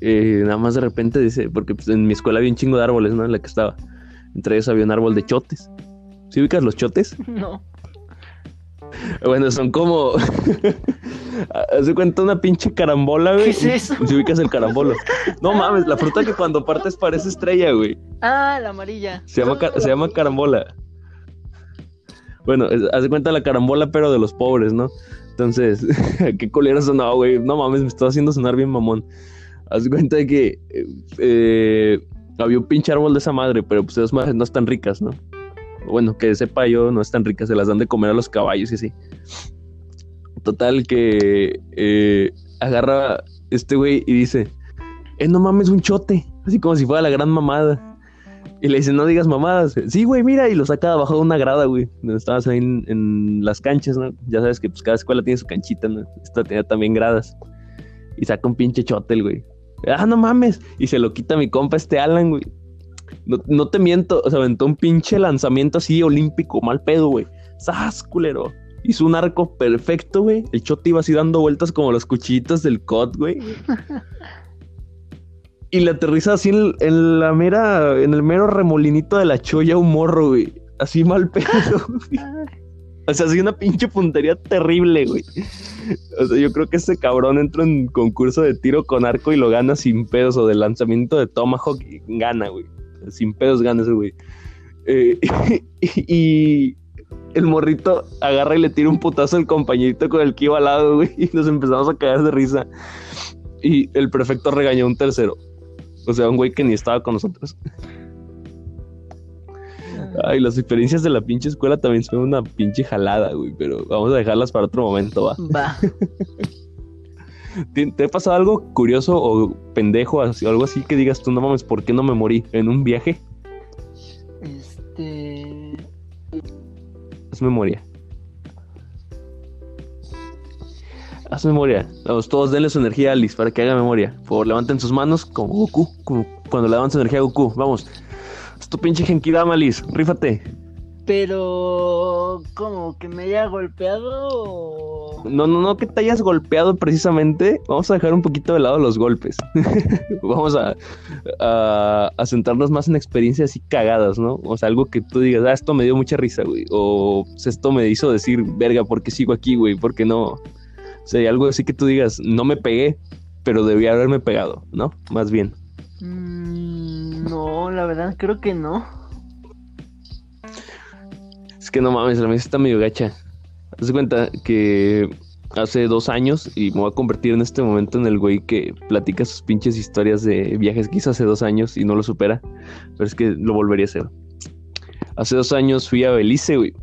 Eh, nada más de repente dice, porque pues, en mi escuela había un chingo de árboles, ¿no? En la que estaba. Entre ellos había un árbol de chotes. ¿Sí ubicas los chotes? No. Bueno, son como. Hace cuenta una pinche carambola, güey. ¿Qué es eso? Si ubicas el carambolo. No mames, la fruta que cuando partes parece estrella, güey. Ah, la amarilla. Se llama, se llama carambola. Bueno, de cuenta la carambola, pero de los pobres, ¿no? Entonces, qué colera sonaba, güey. No mames, me estaba haciendo sonar bien mamón. Haz cuenta de que eh, había un pinche árbol de esa madre, pero pues esas madres no están ricas, ¿no? Bueno, que sepa yo, no están ricas, se las dan de comer a los caballos y así. Total, que eh, agarra este güey y dice: Eh, no mames, un chote. Así como si fuera la gran mamada. Y le dice, no digas mamadas. Sí, güey, mira, y lo saca abajo de una grada, güey. Donde estabas ahí en, las canchas, ¿no? Ya sabes que pues cada escuela tiene su canchita, ¿no? Esta tenía también gradas. Y saca un pinche chotel, güey. Ah, no mames. Y se lo quita mi compa este Alan, güey. No, no te miento, o sea, aventó un pinche lanzamiento así olímpico, mal pedo, güey. ¡Sas, culero! Hizo un arco perfecto, güey. El chote iba así dando vueltas como los cuchillitos del COD, güey. Y le aterriza así en, en la mera, en el mero remolinito de la cholla un morro, güey. Así mal pedo, güey. O sea, así una pinche puntería terrible, güey. O sea, yo creo que ese cabrón entra en concurso de tiro con arco y lo gana sin pedos, o de lanzamiento de Tomahawk y gana, güey. Sin pedos gana ese güey. Eh, y el morrito agarra y le tira un putazo al compañerito con el que iba al lado, güey. Y nos empezamos a caer de risa. Y el prefecto regañó a un tercero. O sea, un güey que ni estaba con nosotros. Ay, las experiencias de la pinche escuela también son una pinche jalada, güey. Pero vamos a dejarlas para otro momento, va. Va. ¿Te, te ha pasado algo curioso o pendejo, así- algo así que digas tú, no mames, ¿por qué no me morí en un viaje? Memoria. Haz memoria. Vamos, todos denle su energía a Alice para que haga memoria. Por favor, levanten sus manos como Goku. Como cuando le daban su energía a Goku. Vamos. Es tu pinche Genkidama, Alice. Rífate. Pero. ¿Cómo? ¿Que me haya golpeado? No, no, no que te hayas golpeado precisamente. Vamos a dejar un poquito de lado los golpes. Vamos a, a, a centrarnos más en experiencias así cagadas, ¿no? O sea, algo que tú digas, ah, esto me dio mucha risa, güey. O "Pues, esto me hizo decir, verga, ¿por qué sigo aquí, güey? ¿Por qué no? O sea, algo así que tú digas, no me pegué, pero debía haberme pegado, ¿no? Más bien. Mm, no, la verdad creo que no. Es que no mames, la mesa está medio gacha. Haz de cuenta que hace dos años, y me voy a convertir en este momento en el güey que platica sus pinches historias de viajes que hizo hace dos años y no lo supera, pero es que lo volvería a hacer. Hace dos años fui a Belice, güey,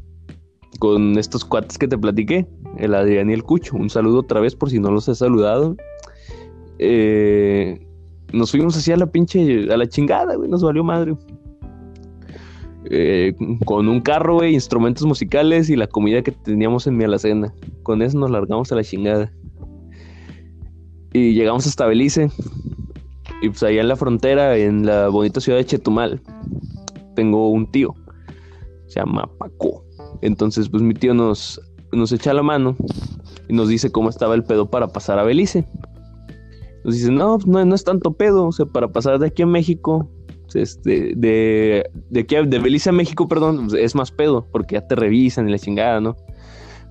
con estos cuates que te platiqué, el Adrián y el Cucho. Un saludo otra vez por si no los he saludado. Eh, nos fuimos así a la pinche, a la chingada, güey, nos valió madre. Eh, con un carro, güey, instrumentos musicales y la comida que teníamos en mi alacena. Con eso nos largamos a la chingada. Y llegamos hasta Belice. Y pues allá en la frontera, en la bonita ciudad de Chetumal, tengo un tío. Se llama Paco. Entonces, pues mi tío nos, nos echa la mano y nos dice cómo estaba el pedo para pasar a Belice. Nos dice, no, no, no es tanto pedo. O sea, para pasar de aquí a México Este, de, de, de Belice a México, perdón, es más pedo, porque ya te revisan y la chingada, ¿no?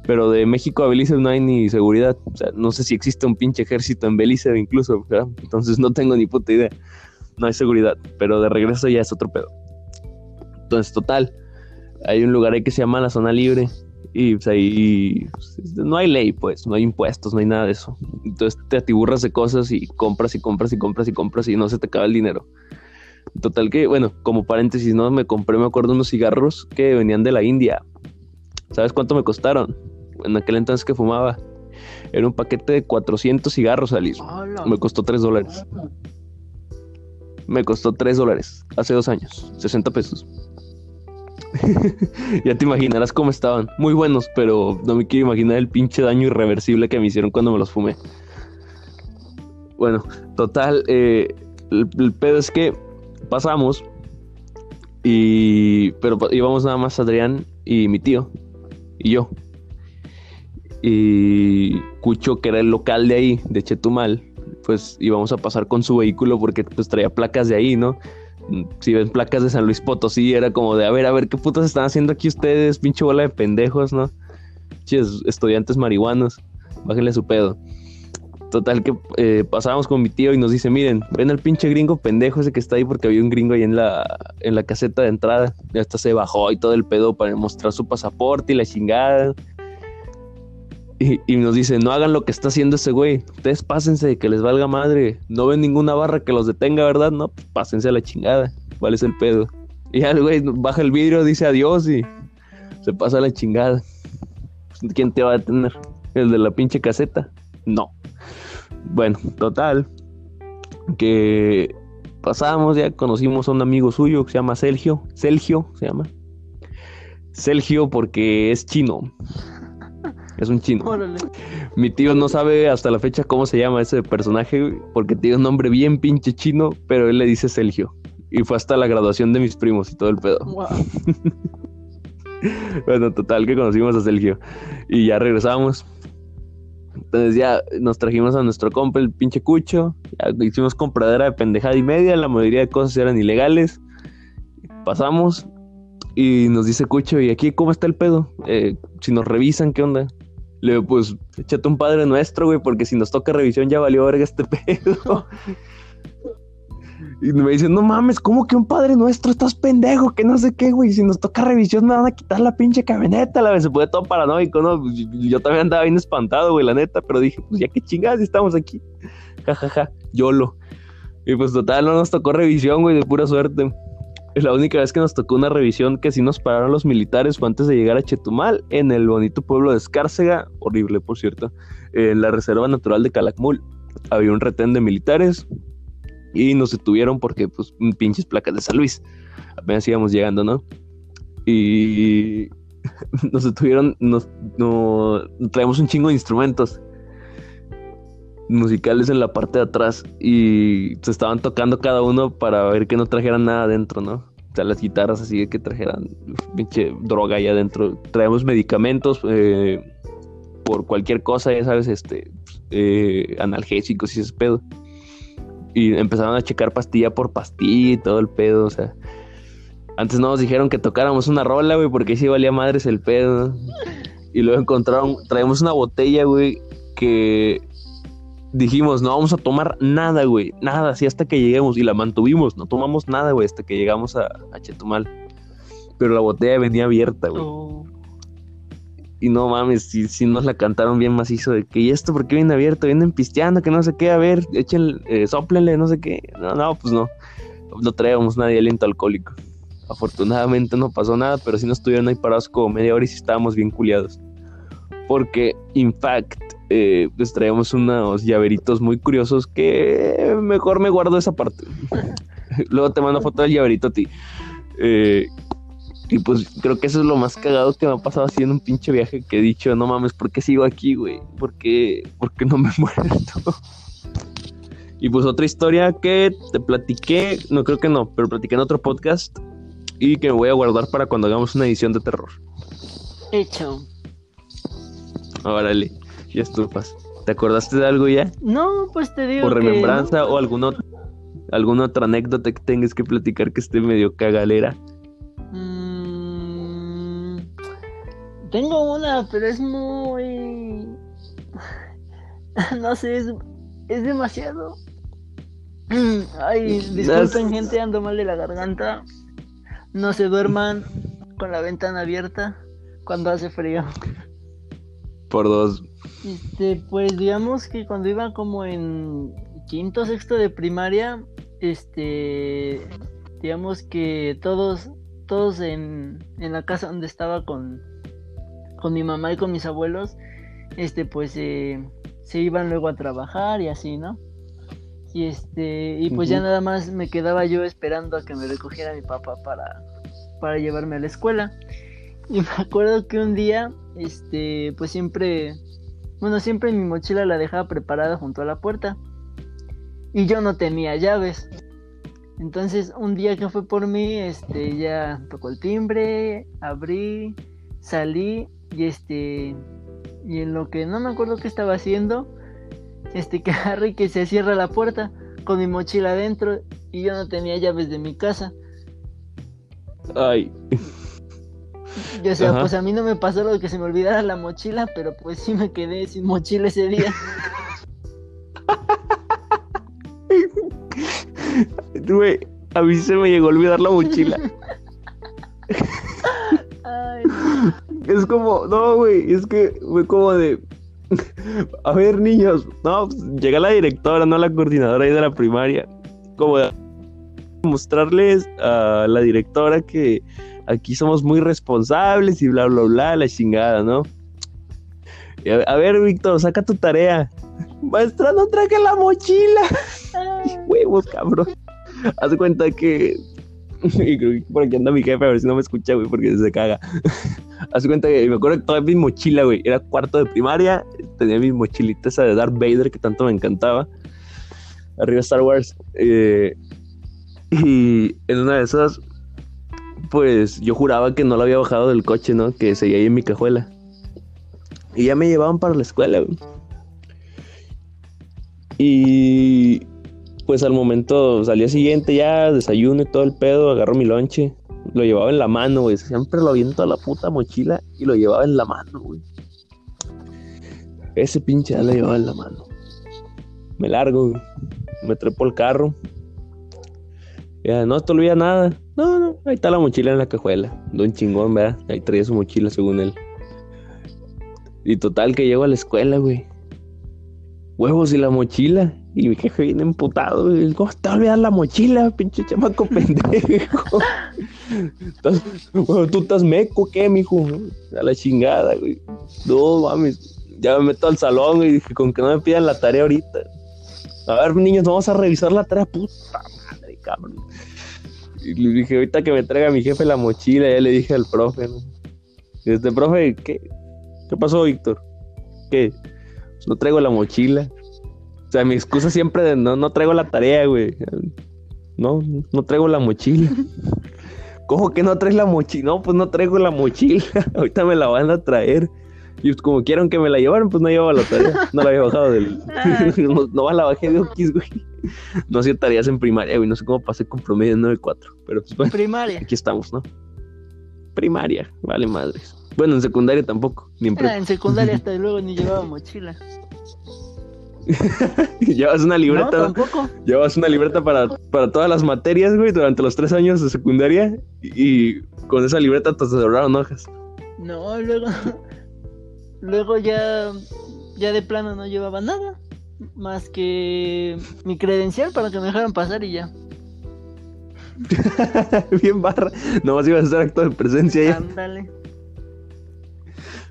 Pero de México a Belice no hay ni seguridad. O sea, no sé si existe un pinche ejército en Belice incluso. Entonces no tengo ni puta idea. No hay seguridad, pero de regreso ya es otro pedo. Entonces, total, hay un lugar ahí que se llama la zona libre y pues ahí pues, no hay ley, pues, no hay impuestos, no hay nada de eso. Entonces te atiburras de cosas y compras y compras y compras y compras y no se te acaba el dinero. Total que, bueno, como paréntesis, ¿no? Me compré, me acuerdo, unos cigarros que venían de la India. ¿Sabes cuánto me costaron? En aquel entonces que fumaba. Era un paquete de 400 cigarros, Alice. Me costó 3 dólares. Me costó 3 dólares. Hace dos años. 60 pesos. ya te imaginarás cómo estaban. Muy buenos, pero no me quiero imaginar el pinche daño irreversible que me hicieron cuando me los fumé. Bueno, total, eh, el, pedo es que pasamos y... Pero íbamos nada más Adrián y mi tío y yo. Y Cucho, que era el local de ahí, de Chetumal, pues íbamos a pasar con su vehículo porque pues traía placas de ahí, ¿no? si ven placas de San Luis Potosí, era como de, a ver, a ver, ¿qué putas están haciendo aquí ustedes? Pinche bola de pendejos, ¿no? Pinches estudiantes marihuanos, bájenle su pedo. Total que eh, pasábamos con mi tío y nos dice, miren, ven al pinche gringo pendejo ese que está ahí porque había un gringo ahí en la, en la caseta de entrada. Y hasta se bajó y todo el pedo para mostrar su pasaporte y la chingada. Y, nos dice, no hagan lo que está haciendo ese güey. Ustedes pásense, que les valga madre. No ven ninguna barra que los detenga, ¿verdad? No, pues pásense a la chingada. ¿Cuál es el pedo? Y ya el güey baja el vidrio, dice adiós y se pasa a la chingada. ¿Quién te va a detener? ¿El de la pinche caseta? No. Bueno, total. Que pasamos, ya conocimos a un amigo suyo que se llama Sergio. Sergio se llama. Sergio porque es chino. Es un chino. Mi tío no sabe hasta la fecha cómo se llama ese personaje porque tiene un nombre bien pinche chino, pero él le dice Sergio. Y fue hasta la graduación de mis primos y todo el pedo. bueno, total que conocimos a Sergio. Y ya regresamos. Entonces ya nos trajimos a nuestro compa, el pinche cucho. hicimos compradera de pendejada y media. La mayoría de cosas eran ilegales. Pasamos y nos dice Cucho, ¿y aquí cómo está el pedo? Eh, si nos revisan, ¿qué onda? Le digo, pues, échate un padre nuestro, güey, porque si nos toca revisión ya valió verga este pedo. Y me dice, no mames, ¿cómo que un padre nuestro? Estás pendejo, que no sé qué, güey. Si nos toca revisión me van a quitar la pinche camioneta, la vez se puede todo paranoico, ¿no? Pues, yo también andaba bien espantado, güey, la neta, pero dije, pues ya que chingadas estamos aquí. Ja, ja, ja, YOLO. Y pues total, no nos tocó revisión, güey, de pura suerte. La única vez que nos tocó una revisión que sí nos pararon los militares fue antes de llegar a Chetumal, en el bonito pueblo de Escárcega, horrible por cierto, en la Reserva Natural de Calakmul. Había un retén de militares y nos detuvieron porque, pues, pinches placas de San Luis. Apenas íbamos llegando, ¿no? Y nos detuvieron, nos, traemos un chingo de instrumentos musicales en la parte de atrás y se estaban tocando cada uno para ver que no trajeran nada adentro, ¿no? O sea, las guitarras así que trajeran droga ahí adentro. Traemos medicamentos eh, por cualquier cosa, ya sabes, este, eh, analgésicos y ese pedo. Y empezaron a checar pastilla por pastilla y todo el pedo, o sea. Antes no nos dijeron que tocáramos una rola, güey, porque sí valía madres el pedo. Y luego encontraron, traemos una botella, güey, que dijimos, no vamos a tomar nada, güey, nada, así hasta que lleguemos. Y la mantuvimos, no tomamos nada, güey, hasta que llegamos a, Chetumal. Pero la botella venía abierta, güey. Oh. Y no mames, si, si nos la cantaron bien macizo de que, ¿y esto por qué viene abierto? Vienen pisteando, que no sé qué, a ver, échenle, eh, soplenle, no sé qué. No, no, pues no. No traíamos nadie aliento alcohólico. Afortunadamente no pasó nada, pero sí nos estuvieron ahí parados como media hora y sí estábamos bien culiados. Porque, in fact, eh, pues traemos unos llaveritos muy curiosos que mejor me guardo esa parte. Luego te mando foto del llaverito a ti. Eh, y pues creo que eso es lo más cagado que me ha pasado haciendo un pinche viaje que he dicho, no mames, ¿por qué sigo aquí, güey? ¿Por qué, ¿Por qué no me muerto? y pues otra historia que te platiqué, no creo que no, pero platiqué en otro podcast y que me voy a guardar para cuando hagamos una edición de terror. Hecho. Órale ya estufas. ¿Te acordaste de algo ya? No, pues te digo. ¿Por remembranza o otro? ¿Alguna otra anécdota que tengas que platicar que esté medio cagalera? Tengo una, pero es muy... no sé, es, es demasiado. Ay, disculpen gente, ando mal de la garganta. No se duerman con la ventana abierta cuando hace frío. Por dos. Este, pues digamos que cuando iba como en quinto sexto de primaria, este, digamos que todos, todos en, en la casa donde estaba con, con mi mamá y con mis abuelos, este, pues eh, se iban luego a trabajar y así, ¿no? Y este, y pues ya nada más me quedaba yo esperando a que me recogiera mi papá para, para llevarme a la escuela. Y me acuerdo que un día, este, pues siempre, bueno, siempre mi mochila la dejaba preparada junto a la puerta. Y yo no tenía llaves. Entonces, un día que fue por mí, este, ya tocó el timbre, abrí, salí y este, y en lo que no me acuerdo qué estaba haciendo, este, que Harry que se cierra la puerta con mi mochila adentro y yo no tenía llaves de mi casa. Ay. Y, o sea, pues a mí no me pasó lo de que se me olvidara la mochila, pero pues sí me quedé sin mochila ese día. Güey, a mí se me llegó a olvidar la mochila. Ay, Es como, no, güey, es que fue como de. A ver, niños, no, pues, llega la directora, no la coordinadora ahí de la primaria. Como de mostrarles a la directora que aquí somos muy responsables y bla, bla, bla, la chingada, ¿no? A, ver, Víctor, saca tu tarea. Maestra, no traje la mochila. Huevos, cabrón. Haz cuenta que. Y creo que por aquí anda mi jefe, a ver si no me escucha, güey, porque se caga. Haz cuenta que me acuerdo que toda mi mochila, güey, era cuarto de primaria. Tenía mi mochilita esa de Darth Vader que tanto me encantaba. Arriba Star Wars. eh, y en una de esas, pues yo juraba que no la había bajado del coche, ¿no? Que seguía ahí en mi cajuela. Y ya me llevaban para la escuela, güey. Y pues al momento, al día siguiente ya desayuno y todo el pedo, agarro mi lonche, lo llevaba en la mano, güey. Siempre lo aviento a la puta mochila y lo llevaba en la mano, güey. Ese pinche ya lo llevaba en la mano. Me largo, güey. Me trepo el carro. Ya, no te olvida nada. No, no, ahí está la mochila en la cajuela. Don chingón, ¿verdad? Ahí traía su mochila según él. Y total que llego a la escuela, güey. Huevos y la mochila. Y mi jefe viene emputado. ¿Cómo te va a olvidar la mochila, pinche chamaco pendejo? ¿Estás- güey, ¿Tú estás meco qué, mijo? A la chingada, güey. No, mames. Ya me meto al salón y dije, con que no me pidan la tarea ahorita. A ver, niños, vamos a revisar la tarea. Puta madre, cabrón. Y le dije, ahorita que me traiga mi jefe la mochila, ya le dije al profe, ¿no? Este profe, ¿qué? ¿Qué pasó, Víctor? ¿Qué? No traigo la mochila. O sea, mi excusa siempre de no, no traigo la tarea, güey. No, no traigo la mochila. ¿Cómo que no traes la mochila? No, pues no traigo la mochila. Ahorita me la van a traer. Y pues como quieran que me la llevaran, pues no llevaba la tarea. No la había bajado del... no, no la bajé de Oquis, güey. No hacía tareas en primaria, güey. No sé cómo pasé con promedio en 9.4. Pero pues bueno, Primaria. aquí estamos, ¿no? Primaria, vale madres. Bueno, en secundaria tampoco, ni en Era prepa. en secundaria hasta luego ni llevaba mochila. Llevas una No, libreta, tampoco. llevas una libreta para, para todas las materias, güey, durante los tres años de secundaria. Y, y con esa libreta te sobraron hojas. No, luego. Luego ya. Ya de plano no llevaba nada. Más que mi credencial para que me dejaran pasar y ya. Bien barra. Nomás ibas a hacer acto de presencia ya. Ándale.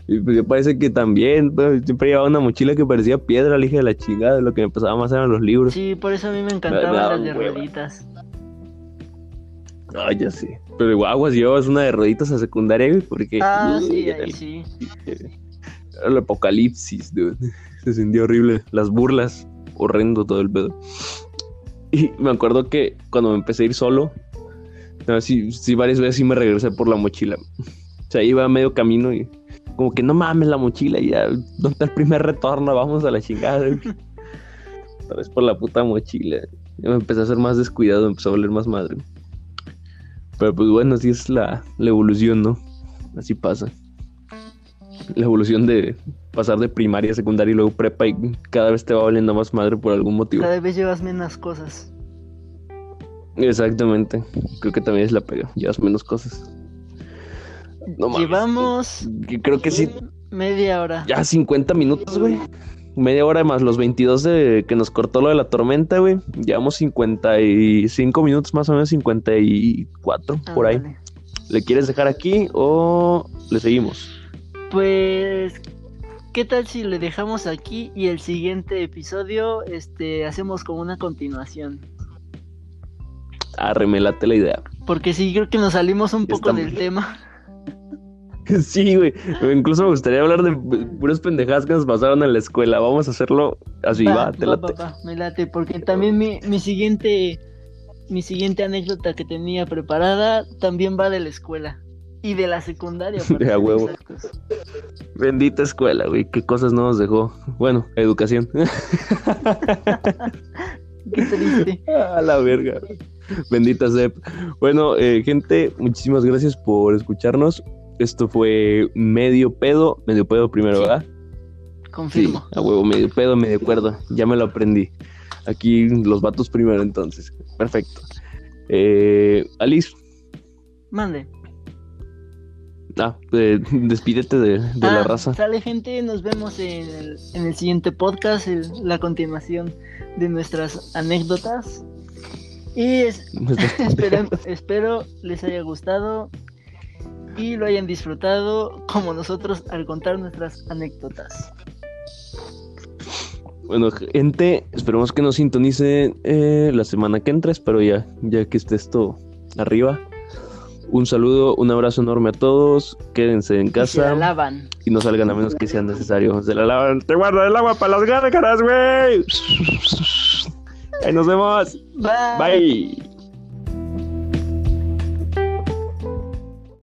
Y pues yo parece que también, pues, siempre llevaba una mochila que parecía piedra, la hija de la chingada. Lo que me pasaba más eran los libros. Sí, por eso a mí me encantaban las de hueva. rueditas. Ay, ya sé. Pero igual, aguas, llevas una de rueditas a secundaria, güey, porque. Ah, sí, era ahí el, sí. el apocalipsis, dude. Se sintió horrible. Las burlas, horrendo todo el pedo. Y me acuerdo que cuando me empecé a ir solo, no, sí, sí, varias veces sí me regresé por la mochila. O sea, iba a medio camino y como que no mames la mochila y ya, ¿dónde está el primer retorno? Vamos a la chingada. Otra vez por la puta mochila. Ya me empecé a ser más descuidado, me empezó a valer más madre. Pero pues bueno, así es la, la evolución, ¿no? Así pasa. La evolución de pasar de primaria a secundaria y luego prepa y cada vez te va valiendo más madre por algún motivo. Cada vez llevas menos cosas. Exactamente. Creo que también es la pega. Llevas menos cosas. No mames. Llevamos Creo que sí. media hora. Ya 50 minutos, güey. Media hora más los 22 de que nos cortó lo de la tormenta, güey. Llevamos 55 minutos más o menos, 54 por ahí. ¿Le quieres dejar aquí o le seguimos? Pues, ¿qué tal si le dejamos aquí y el siguiente episodio este, hacemos como una continuación? Arre, me late la idea. Porque sí, creo que nos salimos un poco estamos. del tema. Sí, güey. Incluso me gustaría hablar de puras pendejadas que nos pasaron en la escuela. Vamos a hacerlo así, va, te va, late. va, va, me late, porque también mi, mi siguiente mi siguiente anécdota que tenía preparada también va de la escuela y de la secundaria. De a huevo. exactos. Bendita escuela, güey. Qué cosas no nos dejó. Bueno, educación. Qué triste. A la verga. Bendita Sep. Bueno, eh, gente, muchísimas gracias por escucharnos. Esto fue medio pedo, medio pedo primero, Sí. ¿verdad? Confirmo. Sí, a huevo, medio pedo, medio cuerda. Ya me lo aprendí. Aquí los vatos primero, entonces. Perfecto. Eh, Alice, Mande. ah, eh, despídete de, de la Ah, raza. Sale gente, nos vemos en el, en el siguiente podcast, el- la continuación de nuestras anécdotas. Y es- espero, espero les haya gustado y lo hayan disfrutado como nosotros al contar nuestras anécdotas. Bueno, gente, esperemos que nos sintonicen eh, la semana que entra. Espero ya, ya que esté esto arriba. Un saludo, un abrazo enorme a todos. Quédense en Y se la casa lavan. y no salgan a menos que sea necesario. Se la lavan. Te guarda el agua para las gárgaras, güey. Ahí nos vemos. Bye. Bye.